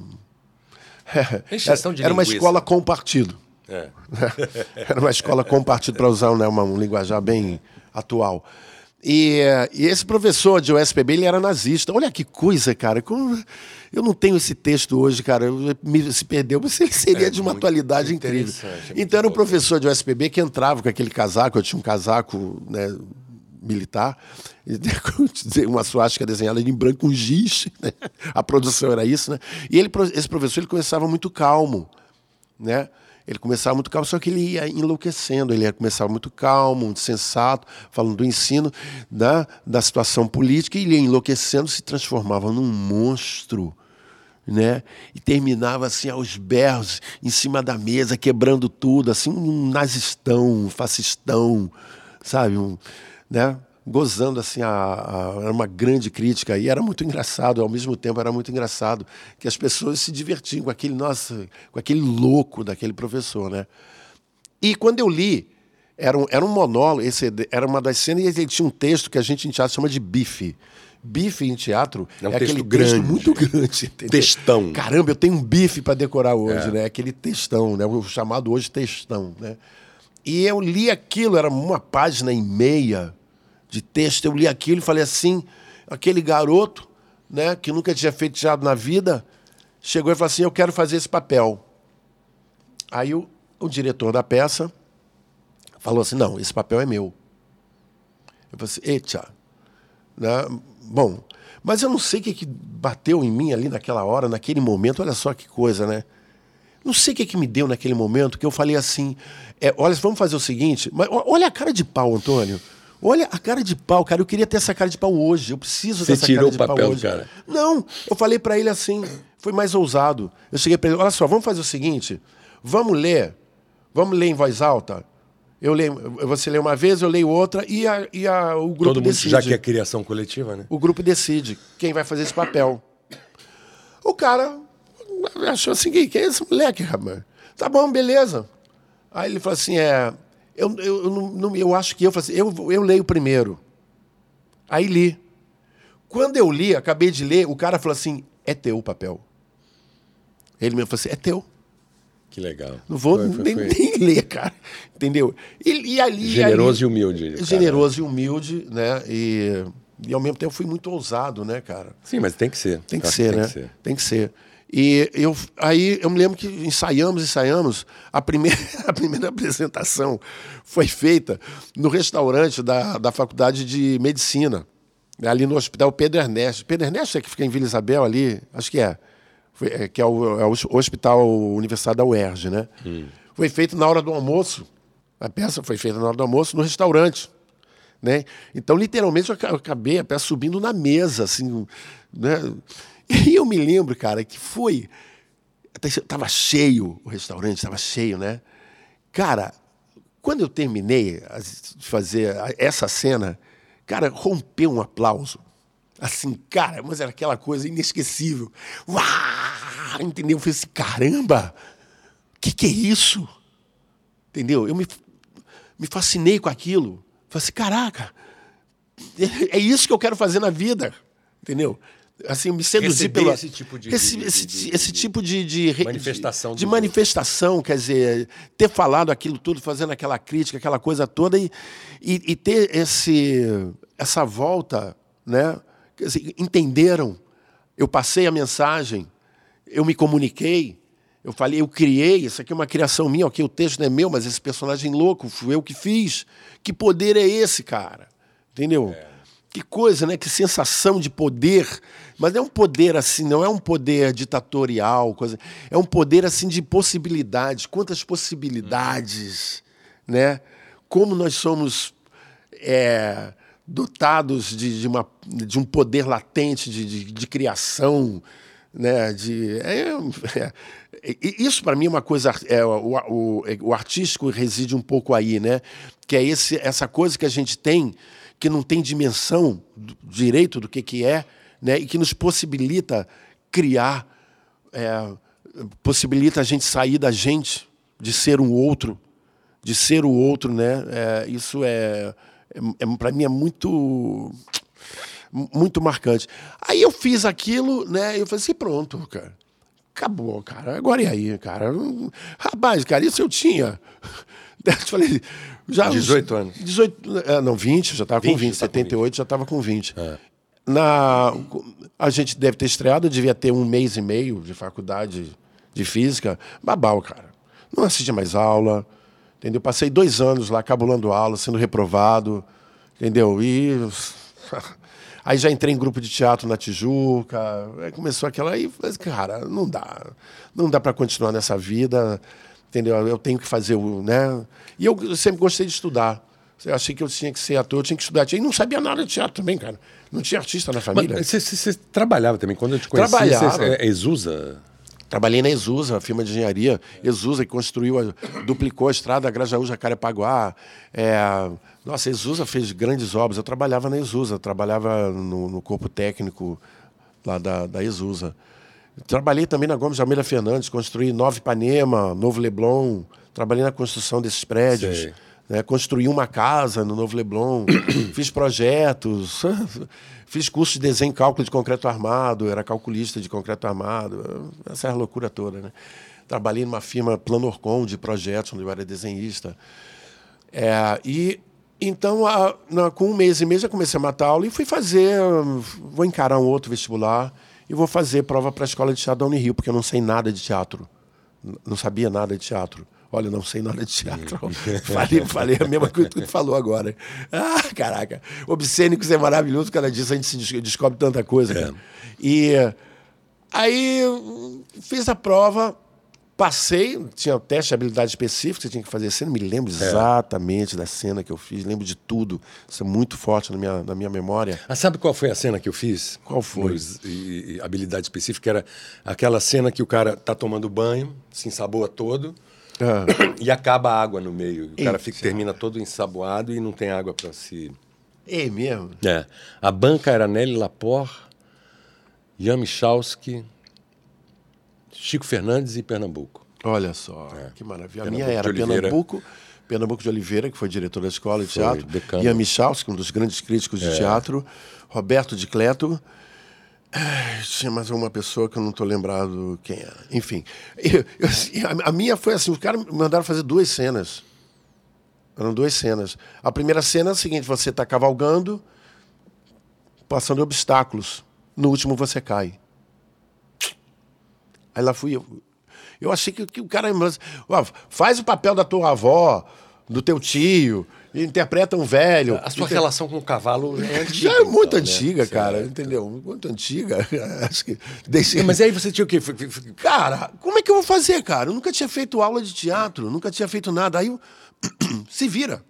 S2: era uma escola com partido. É. era uma escola com partido, para usar né, uma, um linguajar bem atual. E, e, esse professor de USPB, ele era nazista. Olha que coisa, cara. Como... Eu não tenho esse texto hoje, cara. Me, se perdeu, mas ele seria é, de uma atualidade incrível. É então era um professor de USPB que entrava com aquele casaco, eu tinha um casaco né, militar, uma suástica desenhada em branco com giz. Né? A produção era isso, né? E ele, esse professor ele começava muito calmo, né? Ele começava muito calmo, só que ele ia enlouquecendo. Ele ia começar muito calmo, muito sensato, falando do ensino, da, da situação política, e ele ia enlouquecendo, se transformava num monstro. Né? E terminava assim aos berros, em cima da mesa, quebrando tudo, assim, um nazistão, um fascistão, sabe? Um, né? Gozando assim a, a, era uma grande crítica e era muito engraçado ao mesmo tempo era muito engraçado que as pessoas se divertiam com aquele nossa com aquele louco daquele professor né? E quando eu li era um, era um monólogo esse era uma das cenas e ele tinha um texto que a gente em teatro chama de bife. Bife em teatro
S1: é, um é aquele grande, texto
S2: muito grande entendeu?
S1: textão.
S2: Caramba eu tenho um bife para decorar hoje é. né? Aquele textão né? O chamado hoje textão né? E eu li aquilo era uma página e meia de texto. Eu li aquilo e falei assim: aquele garoto, né, que nunca tinha feito teatro na vida, chegou e falou assim: eu quero fazer esse papel. Aí o, o diretor da peça falou assim: não, esse papel é meu. Eu falei assim: eita. Né? Bom, mas eu não sei o que, que bateu em mim ali naquela hora, naquele momento. Olha só que coisa, né? Não sei o que, que me deu naquele momento que eu falei assim: é, olha, vamos fazer o seguinte. Mas olha a cara de pau, Antônio. Olha a cara de pau, cara. Eu queria ter essa cara de pau hoje. Eu preciso
S1: Você
S2: dessa cara de
S1: o papel,
S2: pau hoje.
S1: cara.
S2: Não, eu falei para ele assim, foi mais ousado. Eu cheguei para ele, olha só, vamos fazer o seguinte, vamos ler, vamos ler em voz alta. Eu leio, você lê uma vez, eu leio outra e, a, e a, o grupo
S1: Todo
S2: decide.
S1: Mundo, já que é criação coletiva, né?
S2: O grupo decide quem vai fazer esse papel. O cara achou assim, quem é esse moleque, rapaz? Tá bom, beleza. Aí ele falou assim, é, eu, eu, eu, eu acho que eu, assim, eu, eu leio primeiro. Aí li. Quando eu li, acabei de ler, o cara falou assim: é teu o papel. Ele me falou assim: é teu.
S1: Que legal.
S2: Não vou foi, foi, nem, foi. nem, ler, cara. Entendeu? E, e ali.
S1: Generoso
S2: ali,
S1: e humilde. Cara.
S2: Generoso e humilde, né? E, e ao mesmo tempo fui muito ousado, né, cara?
S1: Sim, mas tem que ser.
S2: Tem que ser, né? Que ser. Tem que ser. E eu, aí eu me lembro que ensaiamos, ensaiamos. A primeira, a primeira apresentação foi feita no restaurante da, da Faculdade de Medicina, ali no Hospital Pedro Ernesto. Pedro Ernesto é que fica em Vila Isabel ali? Acho que é. foi, é, que é o, é o Hospital Universidade da UERJ, né? Hum. Foi feito na hora do almoço. A peça foi feita na hora do almoço no restaurante. Né? Então, literalmente, eu acabei a peça subindo na mesa, assim, né? E eu me lembro, cara, que foi. Tava cheio o restaurante, estava cheio, né? Cara, quando eu terminei de fazer essa cena, cara, rompeu um aplauso. Assim, cara, mas era aquela coisa inesquecível. Uau! Entendeu? Eu falei assim, caramba, o que, que é isso? Entendeu? Eu me, me fascinei com aquilo. Falei assim, caraca, é isso que eu quero fazer na vida. Entendeu? Assim me seduzir pelo
S1: esse tipo de,
S2: esse,
S1: de,
S2: esse,
S1: de,
S2: esse tipo de, de
S1: manifestação
S2: de, manifestação quer dizer ter falado aquilo tudo fazendo aquela crítica aquela coisa toda e, e, e ter esse essa volta né? Dizer, entenderam? Eu passei a mensagem eu me comuniquei eu falei eu criei isso aqui é uma criação minha ok o texto não é meu mas esse personagem louco fui eu que fiz. Que poder é esse cara? Entendeu? É. Que coisa, né? Que sensação de poder. Mas é um poder assim, não é um poder ditatorial, coisa. É um poder assim de possibilidades. Quantas possibilidades, uhum. né? Como nós somos é, dotados de, de, uma, de um poder latente de, de, de criação, né? De, é, é, isso para mim é uma coisa. É, o, o, o artístico reside um pouco aí, né? Que é esse, essa coisa que a gente tem que não tem dimensão direito do que, que é, né? e que nos possibilita criar, é, possibilita a gente sair da gente, de ser um outro, de ser o outro. Né? É, isso é, é, é para mim é muito muito marcante. Aí eu fiz aquilo, né? Eu falei assim, pronto, cara. Acabou, cara. Agora e aí, cara? Rapaz, cara, isso eu tinha. Eu falei,
S1: já 18 anos.
S2: 18, é, não, 20, já estava com 20, 78 já estava com 20. É. Na, a gente deve ter estreado, eu devia ter um mês e meio de faculdade de física. Babau, cara. Não assistia mais aula, entendeu? Passei dois anos lá cabulando aula, sendo reprovado, entendeu? E aí já entrei em grupo de teatro na Tijuca, aí começou aquela aí, cara, não dá, não dá para continuar nessa vida entendeu? Eu tenho que fazer o, né? E eu sempre gostei de estudar. Eu achei que eu tinha que ser ator, eu tinha que estudar. E não sabia nada de teatro também, cara. Não tinha artista na família.
S1: Mas você trabalhava também, quando eu te conheci,
S2: trabalhava.
S1: Cê, é Exusa?
S2: Trabalhei na Exusa, a firma de engenharia. Exusa, que construiu, a, duplicou a estrada Grajaú, Jacarepaguá. É, nossa, Exusa fez grandes obras. Eu trabalhava na Exusa, trabalhava no, no corpo técnico lá da, da Exusa. Trabalhei também na Gomes Almeida Fernandes, construí Nova Ipanema, Novo Leblon, trabalhei na construção desses prédios. Né? Construí uma casa no Novo Leblon, fiz projetos, fiz curso de desenho e cálculo de concreto armado, era calculista de concreto armado, essa é a loucura toda. Né? Trabalhei numa firma Planorcom de projetos, onde eu era desenhista. É, e então, a, na, com um mês e meio, já comecei a matar aula e fui fazer, vou encarar um outro vestibular e vou fazer prova para a escola de teatro da Unirio, porque eu não sei nada de teatro. Não sabia nada de teatro. Olha, não sei nada de teatro. falei, falei a mesma coisa que tu falou agora. Ah, caraca. Obscênicos é maravilhoso, cada dia a gente se descobre tanta coisa. É. E aí fiz a prova, Passei, tinha teste de habilidade específica, você tinha que fazer cena, me lembro é. exatamente da cena que eu fiz, lembro de tudo. Isso é muito forte na minha, na minha memória.
S1: Ah, sabe qual foi a cena que eu fiz?
S2: Qual foi?
S1: e, e, habilidade específica era aquela cena que o cara tá tomando banho, se ensaboa todo. Ah. E acaba a água no meio. O Eita. cara fica, termina todo ensaboado e não tem água para se.
S2: É mesmo?
S1: É. A banca era Nelly Lapor, Jan Michalski, Chico Fernandes e Pernambuco.
S2: Olha só, é. que maravilha. A minha era Pernambuco, Pernambuco de Oliveira, que foi diretor da escola de foi, teatro, decano. Ian Michalski, um dos grandes críticos de é. teatro, Roberto de Cleto. Tinha mais uma pessoa que eu não estou lembrado quem era. Enfim, eu, eu, a, minha foi assim: os caras me mandaram fazer duas cenas. Eram duas cenas. A primeira cena é a seguinte: você está cavalgando, passando obstáculos. No último você cai. Aí lá fui eu. Eu achei que, que o cara ó, faz o papel da tua avó, do teu tio, interpreta um velho.
S1: A sua Inter... relação com o cavalo é antiga.
S2: Já é muito então, né? antiga, né? cara, certo. entendeu? Muito antiga. Acho que
S1: desde... Mas aí você tinha o quê?
S2: Cara, como é que eu vou fazer, cara? Eu nunca tinha feito aula de teatro, nunca tinha feito nada. Aí eu... se vira.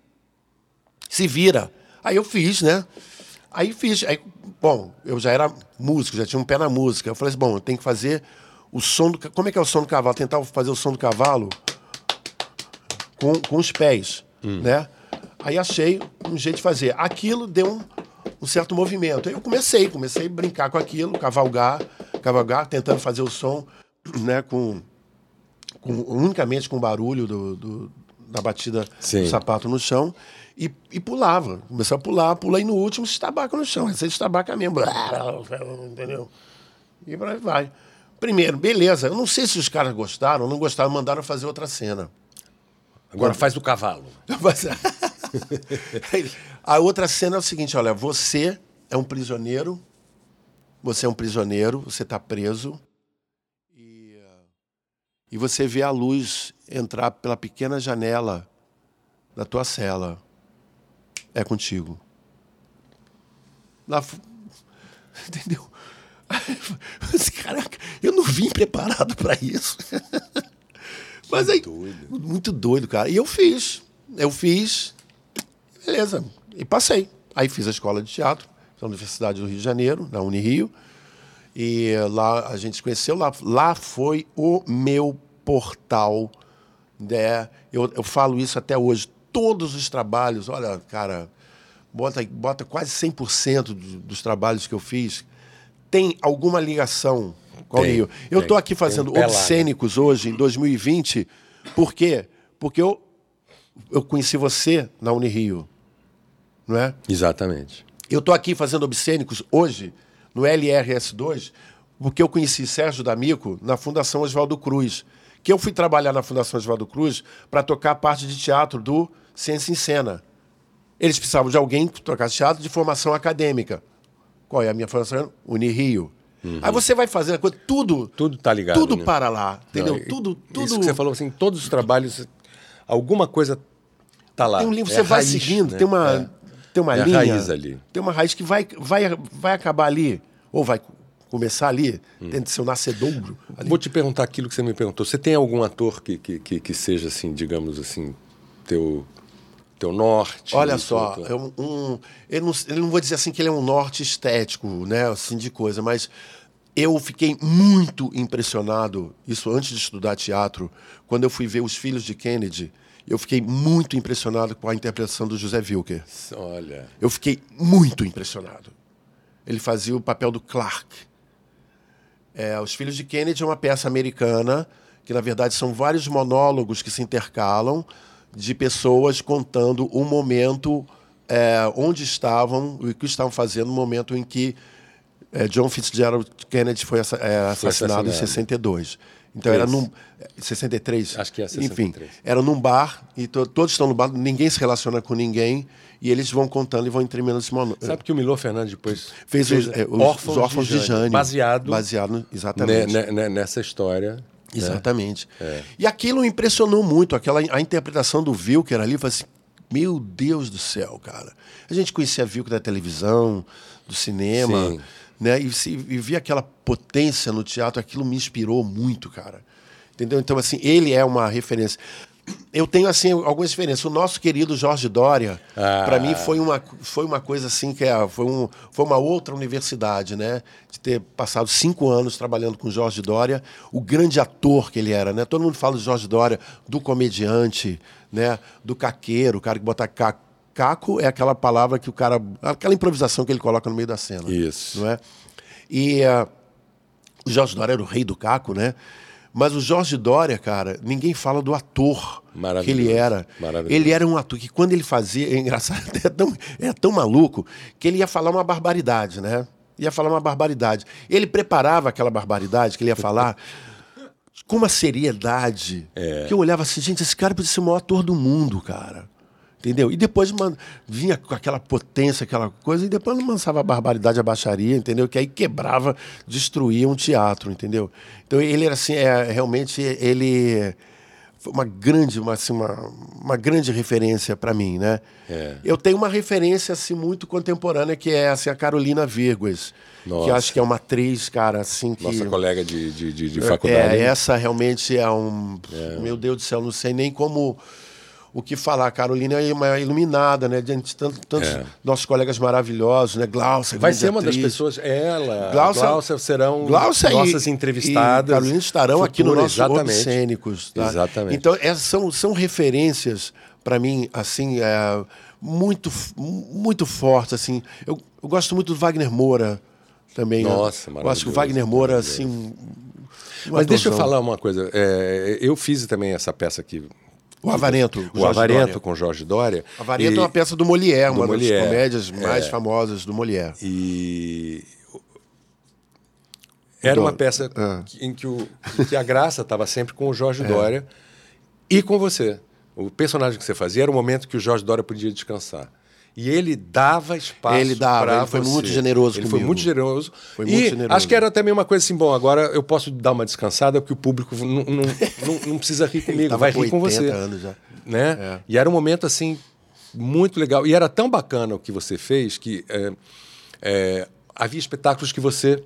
S2: Se vira. Aí eu fiz, né? Aí fiz. Aí, bom, eu já era músico, já tinha um pé na música. Eu falei assim, bom, eu tenho que fazer o som do. Como é que é o som do cavalo? Tentar fazer o som do cavalo com, com os pés, hum. né? Aí achei um jeito de fazer. Aquilo deu um, um, certo movimento. Aí eu comecei, comecei a brincar com aquilo, cavalgar, cavalgar, tentando fazer o som, né, com, com unicamente com o barulho do, do da batida Sim. do sapato no chão e, e pulava. Começou a pular, pulei no último, se estabaca no chão. Você estabaca mesmo. Entendeu? E aí vai. Primeiro, beleza. Eu não sei se os caras gostaram ou não gostaram, mandaram fazer outra cena.
S1: Agora faz o cavalo.
S2: a outra cena é o seguinte: olha, você é um prisioneiro, você é um prisioneiro, você está preso, e, e você vê a luz entrar pela pequena janela da tua cela. É contigo. Lá, entendeu? Caraca, eu não vim preparado para isso. Mas aí, doido. muito doido, cara. E eu fiz. Eu fiz. Beleza. E passei. Aí fiz a escola de teatro na Universidade do Rio de Janeiro, na Unirio. E lá a gente se conheceu. Lá, lá foi o meu portal. Né? Eu, eu falo isso até hoje. Todos os trabalhos, olha, cara, bota, bota quase 100% dos, dos trabalhos que eu fiz tem alguma ligação qual tem, Rio? Eu estou aqui fazendo um Obscênicos hoje, em 2020. Por quê? Porque eu, eu conheci você na Unirio. Não é?
S1: Exatamente.
S2: Eu estou aqui fazendo Obscênicos hoje, no LRS2, porque eu conheci Sérgio D'Amico na Fundação Oswaldo Cruz. Que eu fui trabalhar na Fundação Oswaldo Cruz para tocar a parte de teatro do Ciência em Cena. Eles precisavam de alguém que tocasse teatro de formação acadêmica. Qual é a minha formação? Unirio. Uhum. Aí você vai fazendo a coisa, tudo.
S1: Tudo tá ligado.
S2: Tudo né? para lá, entendeu? Não, tudo, tudo.
S1: Isso que você falou assim, todos os trabalhos, alguma coisa tá lá.
S2: Tem um livro, é você vai raiz, seguindo, né? tem uma, é. tem uma é linha. raiz ali. Tem uma raiz que vai, vai, vai acabar ali, ou vai começar ali, hum. tem de ser o nascedouro. Ali.
S1: Vou te perguntar aquilo que você me perguntou. Você tem algum ator que, que, que, que seja assim, digamos assim, teu teu norte.
S2: Olha só, é um, um, eu, não, eu não vou dizer assim que ele é um norte estético, né, assim de coisa, mas eu fiquei muito impressionado, isso antes de estudar teatro, quando eu fui ver Os Filhos de Kennedy, eu fiquei muito impressionado com a interpretação do José Wilker.
S1: Olha.
S2: Eu fiquei muito impressionado. Ele fazia o papel do Clark. É, Os Filhos de Kennedy é uma peça americana que, na verdade, são vários monólogos que se intercalam de pessoas contando o momento é, onde estavam e o que estavam fazendo no momento em que é, John Fitzgerald Kennedy foi, assa é, assassinado, em 62. Então era num. 63?
S1: Acho que é 63.
S2: Enfim, era num bar e to todos estão no bar, ninguém se relaciona com ninguém e eles vão contando e vão imprimindo esse monólogo.
S1: Sabe que o Milor Fernandes depois
S2: fez, fez os, é, os, órfãos, os órfãos de, Jane, de Jane,
S1: baseado,
S2: baseado exatamente
S1: nessa história?
S2: Exatamente. É. E aquilo impressionou muito, aquela a interpretação do Wilker ali, foi assim, meu Deus do céu, cara. A gente conhecia Wilker da televisão, do cinema, Sim. né? E, e via aquela potência no teatro, aquilo me inspirou muito, cara. Entendeu? Então, assim, ele é uma referência eu tenho assim algumas diferenças. O nosso querido Jorge Dória, ah. para mim foi uma, foi uma coisa assim que é, foi, um, foi uma outra universidade, né? De ter passado cinco anos trabalhando com Jorge Dória, o grande ator que ele era, né? Todo mundo fala de Jorge Dória, do comediante, né? Do caqueiro, o cara que bota caco. Caco é aquela palavra que o cara, aquela improvisação que ele coloca no meio da cena.
S1: Isso.
S2: Não é? E uh, o Jorge Dória era o rei do caco, né? Mas o Jorge Dória, cara, ninguém fala do ator que ele era. Ele era um ator que, quando ele fazia, é engraçado, é tão, é tão maluco que ele ia falar uma barbaridade, né? Ia falar uma barbaridade. Ele preparava aquela barbaridade que ele ia falar com uma seriedade. É. Que eu olhava assim, gente, esse cara podia ser o maior ator do mundo, cara. Entendeu? E depois man, vinha com aquela potência, aquela coisa, e depois não lançava a barbaridade, a baixaria, entendeu? Que aí quebrava, destruía um teatro, entendeu? Então ele era assim, é, realmente ele foi uma grande, uma, assim, uma, uma grande referência para mim, né?
S1: É.
S2: Eu tenho uma referência assim muito contemporânea que é assim, a Carolina Virgues, que
S1: Nossa.
S2: acho que é uma atriz, cara, assim que
S1: Nossa colega de, de, de, de faculdade.
S2: é, essa realmente é um. Meu Deus do céu, não sei nem como o que falar. A Carolina é uma iluminada, né? Diante de tanto- tantos
S1: É.
S2: nossos colegas maravilhosos, né? Glaucia,
S1: Vai ser uma das
S2: atriz.
S1: pessoas. Ela,
S2: Glaucia-
S1: Glaucia, serão
S2: Glaucia e-
S1: nossas entrevistadas.
S2: E Carolina estarão aqui no nosso
S1: exatamente.
S2: Obscênicos. Tá?
S1: Exatamente.
S2: Então, essas são, são referências, para mim, assim, é, muito, muito fortes. Assim. Eu, eu gosto muito do Wagner Moura também.
S1: Nossa,
S2: eu acho que o
S1: maravilhoso,
S2: Wagner Moura,
S1: maravilhoso.
S2: assim.
S1: Mas deixa eu falar uma coisa. É, eu fiz também essa peça aqui.
S2: O Avarento. com
S1: O
S2: Jorge
S1: Avarento
S2: Dória.
S1: com Jorge Dória.
S2: Avarento
S1: E-
S2: é uma peça do Molière,
S1: do
S2: uma
S1: Molière,
S2: das comédias
S1: é.
S2: mais famosas do Molière.
S1: E era uma peça
S2: Ah.
S1: em que, o, em que a graça estava sempre com o Jorge Dória e com você. O personagem que você fazia era o momento que o Jorge Dória podia descansar. E ele dava espaço
S2: Ele dava, ele foi
S1: você.
S2: muito generoso
S1: Ele foi
S2: comigo.
S1: muito generoso.
S2: Foi
S1: e
S2: muito generoso.
S1: acho que era também uma coisa assim, bom, agora eu posso dar uma descansada porque o público não, não, não, não precisa rir comigo, vai
S2: com
S1: rir com
S2: 80
S1: você.
S2: anos já.
S1: Né?
S2: É.
S1: E era um momento assim muito legal. E era tão bacana o que você fez que é, é, havia espetáculos que você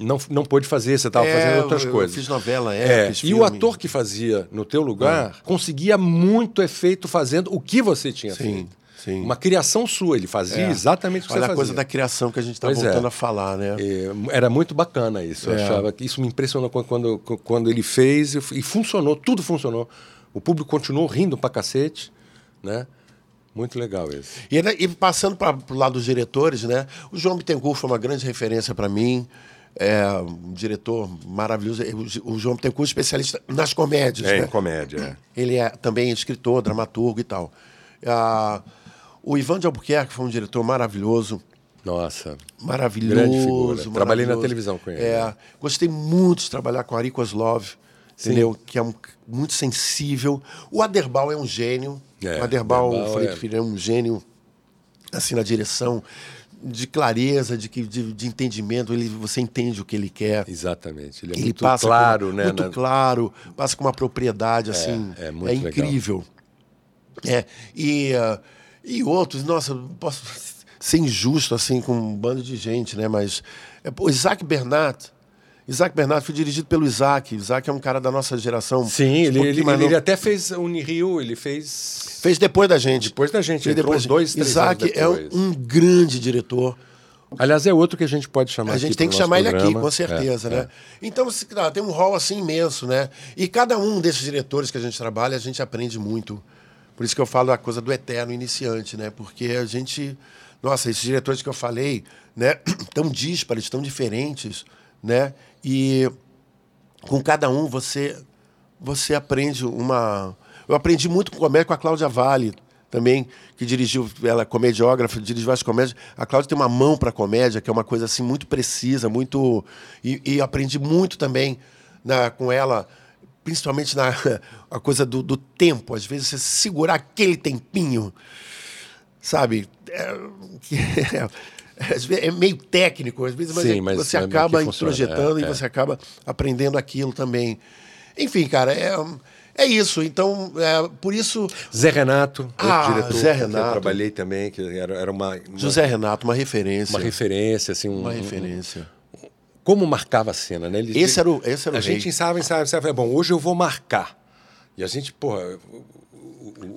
S1: não, não pôde fazer, você estava
S2: É,
S1: fazendo outras
S2: eu- eu
S1: coisas.
S2: fiz novela, é, fiz
S1: e
S2: filme.
S1: o ator que fazia no teu lugar conseguia muito efeito fazendo o que você tinha
S2: Sim,
S1: feito.
S2: Sim.
S1: Uma criação sua, ele fazia
S2: É.
S1: exatamente o que
S2: Olha
S1: você
S2: a
S1: fazia.
S2: coisa da criação que a gente está
S1: é.
S2: voltando a falar, né?
S1: É, era muito bacana isso. Eu
S2: É.
S1: achava que isso me impressionou quando, quando, ele fez e funcionou, tudo funcionou. O público continuou rindo pra cacete, né? Muito legal isso.
S2: E, e passando para o lado dos diretores, né? O João Bittencourt foi uma grande referência para mim. É um diretor maravilhoso. O, João Bittencourt é especialista nas comédias,
S1: É,
S2: né?
S1: em comédia. é.
S2: Ele é também escritor, dramaturgo e tal. Ah, o Ivan de Albuquerque foi um diretor maravilhoso.
S1: Nossa.
S2: Maravilhoso.
S1: Grande figura. Trabalhei na
S2: maravilhoso.
S1: televisão com ele,
S2: É,
S1: né?
S2: Gostei muito de trabalhar com Ari Kozlov, entendeu? Que é um, muito sensível. O Aderbal é um gênio.
S1: É,
S2: o Aderbal,
S1: Aderbal
S2: Felipe
S1: é-
S2: Filho, é um gênio, assim, na direção de clareza, de, de, de entendimento. Ele, você entende o que ele quer.
S1: Exatamente. Ele é
S2: Ele
S1: muito
S2: passa
S1: claro,
S2: com,
S1: né?
S2: Muito
S1: na-
S2: claro, passa com uma propriedade, assim.
S1: é
S2: É,
S1: muito legal.
S2: incrível. É, e, ah, e outros, nossa, posso ser injusto assim com um bando de gente, né? Mas é, pô, Isaac Bernat. Isaac Bernat foi dirigido pelo Isaac. Isaac é um cara da nossa geração.
S1: Sim, ele, ele, ele,
S2: novo.
S1: até fez o Unirio, ele fez.
S2: fez depois da gente.
S1: Depois da gente,
S2: Fez depois
S1: dois, três
S2: Isaac é um, um grande diretor.
S1: Aliás, é outro que a gente pode chamar
S2: A gente tem que chamar ele aqui,
S1: programa.
S2: com certeza,
S1: É,
S2: né? Então, se- ah, tem um rol assim imenso, né? E cada um desses diretores que a gente trabalha, a gente aprende muito. Por isso que eu falo a coisa do eterno iniciante, né? Porque a gente. Nossa, esses diretores que eu falei, né? Tão díspares, tão diferentes, né? E com cada um você você aprende uma. Eu aprendi muito com comédia com a Cláudia Vale também, que dirigiu, ela é comediógrafa, dirigiu várias comédias. A Cláudia tem uma mão para comédia, que é uma coisa assim muito precisa, muito. E, e aprendi muito também na, com ela, principalmente na a coisa do, do tempo. Às vezes você segurar aquele tempinho, sabe? É, que é- é meio técnico, às vezes, mas,
S1: Sim,
S2: é-
S1: mas
S2: você
S1: é-
S2: acaba introjetando
S1: é,
S2: e
S1: é.
S2: você acaba aprendendo aquilo também. Enfim, cara, é, é isso. Então, é, por isso,
S1: Zé Renato,
S2: Ah,
S1: diretor
S2: Zé
S1: que eu
S2: Renato.
S1: trabalhei também, que era, era uma, uma,
S2: José Renato, uma referência.
S1: uma referência, assim, um,
S2: Uma
S1: um-
S2: referência.
S1: Como marcava a cena, né? Ele-
S2: Esse era o, esse era o
S1: a
S2: rei.
S1: gente ensaiava, ensaiava, ensaiava, bom, hoje eu vou marcar. E a gente, porra,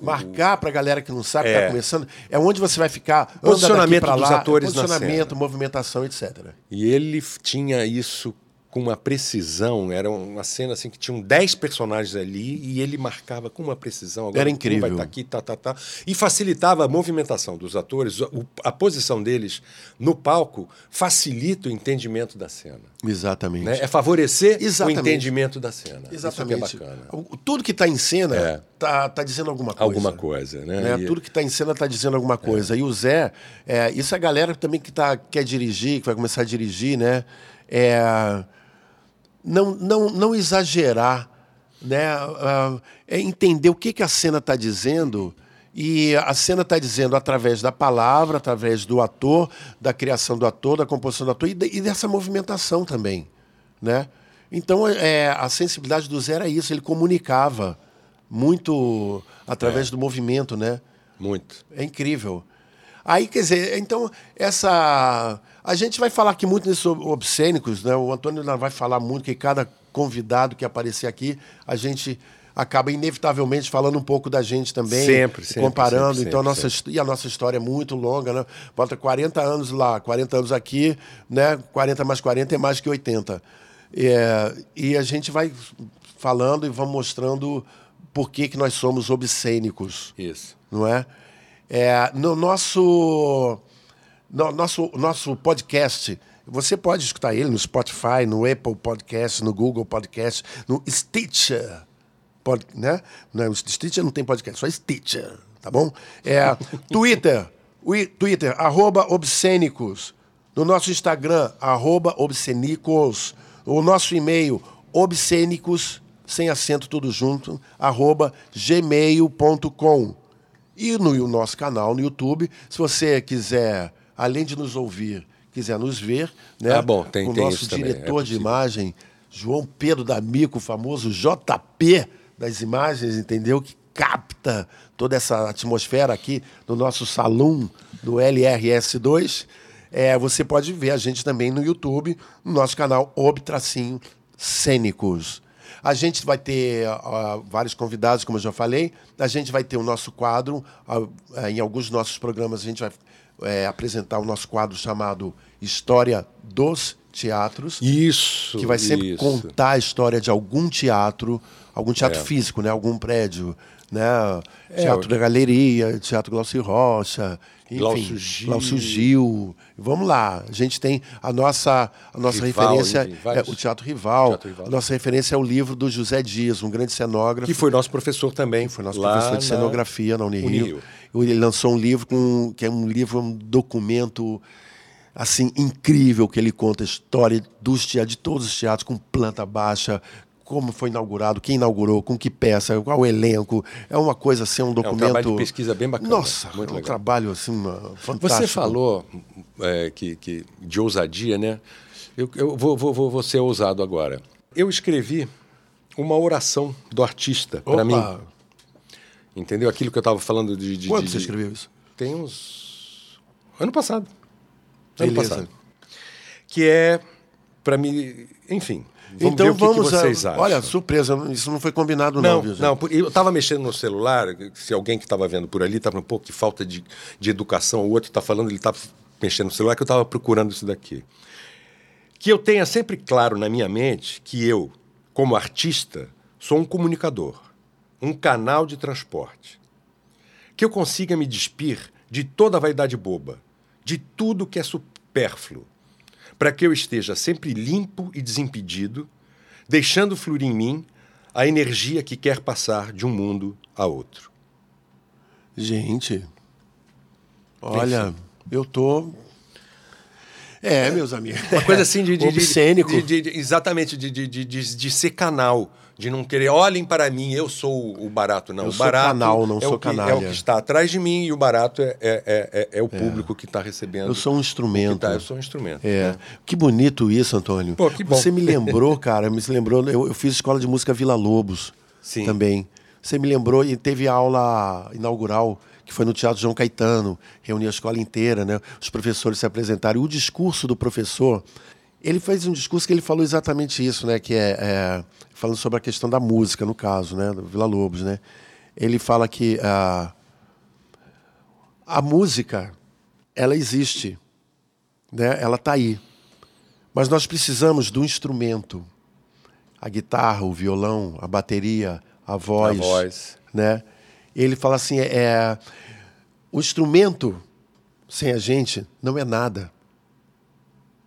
S2: Marcar pra galera que não sabe, que
S1: É.
S2: tá começando, é onde você vai ficar. anda
S1: Posicionamento
S2: daqui pra
S1: dos
S2: lá,
S1: atores na
S2: Posicionamento, movimentação, etc.
S1: E ele f- tinha isso com uma precisão. Era uma cena assim que tinham 10 personagens ali e ele marcava com uma precisão. Agora
S2: Era
S1: um
S2: incrível.
S1: Vai estar aqui, tá, tá, tá. E facilitava a movimentação dos atores. A posição deles no palco facilita o entendimento da cena.
S2: Exatamente.
S1: né? É favorecer
S2: Exatamente.
S1: o entendimento da cena.
S2: Exatamente.
S1: Isso que é bacana.
S2: Tudo que está em cena
S1: É.
S2: tá, tá dizendo alguma coisa.
S1: Alguma coisa, né?
S2: né?
S1: E-
S2: Tudo que está em cena está dizendo alguma coisa. E o Zé, é, isso é a galera também que tá, quer dirigir, que vai começar a dirigir, né? É, não, não, não exagerar, né? Ah, é entender o que, que a cena está dizendo. E a cena está dizendo através da palavra, através do ator, da criação do ator, da composição do ator e, e dessa movimentação também, né? Então, é, a sensibilidade do Zé era isso, ele comunicava, muito através do movimento, né?
S1: Muito.
S2: É incrível. Aí, quer dizer, então, essa. A gente vai falar aqui muito nesses obscênicos, né? O Antônio vai falar muito que cada convidado que aparecer aqui, a gente acaba inevitavelmente falando um pouco da gente também.
S1: Sempre, sempre.
S2: Comparando.
S1: Sempre,
S2: então, a nossa, e a nossa história é muito longa, né? Bota 40 anos lá, 40 anos aqui, né? 40 mais 40 é mais que 80. É, e a gente vai falando e vamos mostrando por que, que nós somos obscênicos.
S1: Isso.
S2: Não é? é no nosso, no nosso, nosso podcast, você pode escutar ele no Spotify, no Apple Podcast, no Google Podcast, no Stitcher. Pod, né? Não, Stitcher não tem podcast, só Stitcher, tá bom? É Twitter, Twitter, arroba obscênicos. No nosso Instagram, arroba obscênicos. O nosso e-mail, obscênicos, sem acento tudo junto, arroba gmail.com. E no nosso canal no YouTube, se você quiser, além de nos ouvir, quiser nos ver, né?
S1: Ah, bom, tem,
S2: o
S1: tem
S2: nosso
S1: é
S2: diretor de
S1: possível.
S2: imagem, João Pedro D'Amico, o famoso JP das imagens, entendeu? Que capta toda essa atmosfera aqui no nosso salão do LRS2. É, você pode ver a gente também no YouTube, no nosso canal Obtracinho Cênicos. A gente vai ter uh, vários convidados, como eu já falei. A gente vai ter o nosso quadro. Uh, uh, em alguns dos nossos programas, a gente vai é, apresentar o nosso quadro chamado História dos Teatros.
S1: Isso.
S2: Que vai sempre
S1: isso.
S2: contar a história de algum teatro, algum teatro
S1: É.
S2: físico, né? algum prédio. Né?
S1: É,
S2: teatro da Galeria, Teatro Glaucio Rocha, enfim,
S1: Glaucio Gil.
S2: Glaucio Gil. Vamos lá, a gente tem a nossa, a nossa
S1: Rival,
S2: referência,
S1: enfim, vários-
S2: é o Teatro Rival.
S1: Teatro Rival.
S2: A nossa referência é o livro do José Dias, um grande cenógrafo.
S1: Que foi nosso professor também.
S2: Foi nosso professor de cenografia na Unirio.
S1: Unirio.
S2: Ele lançou um livro com, que é um livro, um documento assim incrível que ele conta a história dos teatros, de todos os teatros com planta baixa, como foi inaugurado, quem inaugurou, com que peça, qual o elenco. É uma coisa assim, um documento.
S1: trabalho de pesquisa bem bacana,
S2: Nossa,
S1: muito
S2: é um
S1: legal.
S2: trabalho assim fantástico.
S1: Você falou é, que, que de ousadia, né? Eu, eu vou, vou, vou, vou ser ousado agora. Eu escrevi uma oração do artista para mim. Entendeu? Aquilo que eu estava falando de. de
S2: Quando
S1: de-
S2: você escreveu isso?
S1: Tem uns. Ano passado. Ano
S2: Beleza.
S1: passado. Que é para mim. Enfim. Vamos
S2: então
S1: ver o que
S2: vamos
S1: que vocês
S2: a,
S1: acham.
S2: Olha, surpresa, isso não foi combinado não,
S1: Não,
S2: viu, gente?
S1: não, eu estava mexendo no celular, se alguém que estava vendo por ali estava falando, pô, que falta de, de educação, o outro está falando, ele está mexendo no celular, que eu estava procurando isso daqui. Que eu tenha sempre claro na minha mente que eu, como artista, sou um comunicador, um canal de transporte. Que eu consiga me despir de toda a vaidade boba, de tudo que é supérfluo, para que eu esteja sempre limpo e desimpedido, deixando fluir em mim a energia que quer passar de um mundo a outro.
S2: Gente, olha, eu tô. É, meus amigos.
S1: Uma coisa assim de. de, de- de- exatamente, de, de, de ser canal. De não querer, olhem para mim, eu sou o barato. Não,
S2: Eu
S1: o
S2: sou
S1: barato
S2: canal, não
S1: é
S2: sou
S1: o que, É o que está atrás de mim e o barato é, é, é, é- é o público que está recebendo.
S2: Eu sou um instrumento.
S1: tá, eu sou um instrumento.
S2: É.
S1: né?
S2: Que bonito isso, Antônio.
S1: Pô, que bom.
S2: Você me lembrou, cara, me lembrou. Eu, eu fiz escola de música Vila Lobos
S1: Sim.
S2: também. Você me lembrou e teve a aula inaugural que foi no Teatro João Caetano, reuniu a escola inteira, né? Os professores se apresentaram. E o discurso do professor, ele fez um discurso que ele falou exatamente isso, né? Que é, é, falando sobre a questão da música, no caso, né? Do Vila Lobos, né? Ele fala que ah, a música, ela existe, né? Ela está aí. Mas nós precisamos do instrumento. A guitarra, o violão, a bateria, a voz.
S1: A voz.
S2: Né? Ele fala assim: é, o instrumento sem a gente não é nada.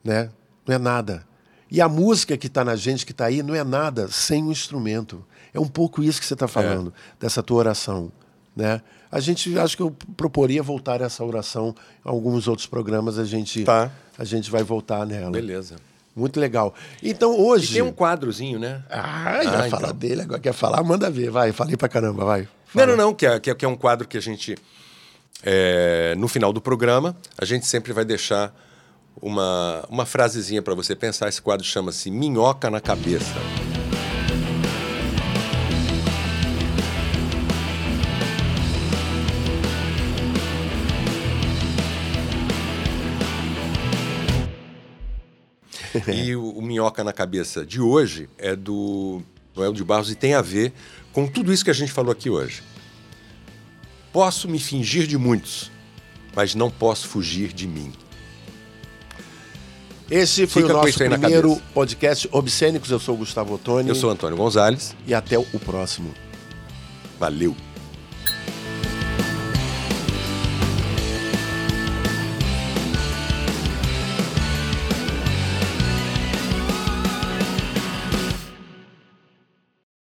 S2: Né? Não é nada. E a música que está na gente, que está aí, não é nada sem o instrumento. É um pouco isso que você está falando, dessa tua oração. Né? A gente, acho que eu proporia voltar essa oração. Em alguns outros programas a gente,
S1: Tá.
S2: a gente vai voltar nela.
S1: Beleza.
S2: Muito legal. Então
S1: E
S2: hoje.
S1: tem um quadrozinho, né?
S2: Ah, já
S1: Ah,
S2: falar
S1: então.
S2: dele, agora quer falar, manda ver, vai. Falei pra caramba, vai.
S1: Não,
S2: Fala.
S1: não, não, que é, que é, que é um quadro que a gente, é, no final do programa, a gente sempre vai deixar uma, uma frasezinha para você pensar. Esse quadro chama-se Minhoca na Cabeça. e o, o Minhoca na Cabeça de hoje é do Noel de Barros e tem a ver com tudo isso que a gente falou aqui hoje. Posso me fingir de muitos, mas não posso fugir de mim.
S2: Esse foi
S1: Fica
S2: o nosso primeiro podcast Obscênicos. Eu sou o Gustavo Ottoni.
S1: Eu sou Antônio Gonzalez.
S2: E até o próximo.
S1: Valeu!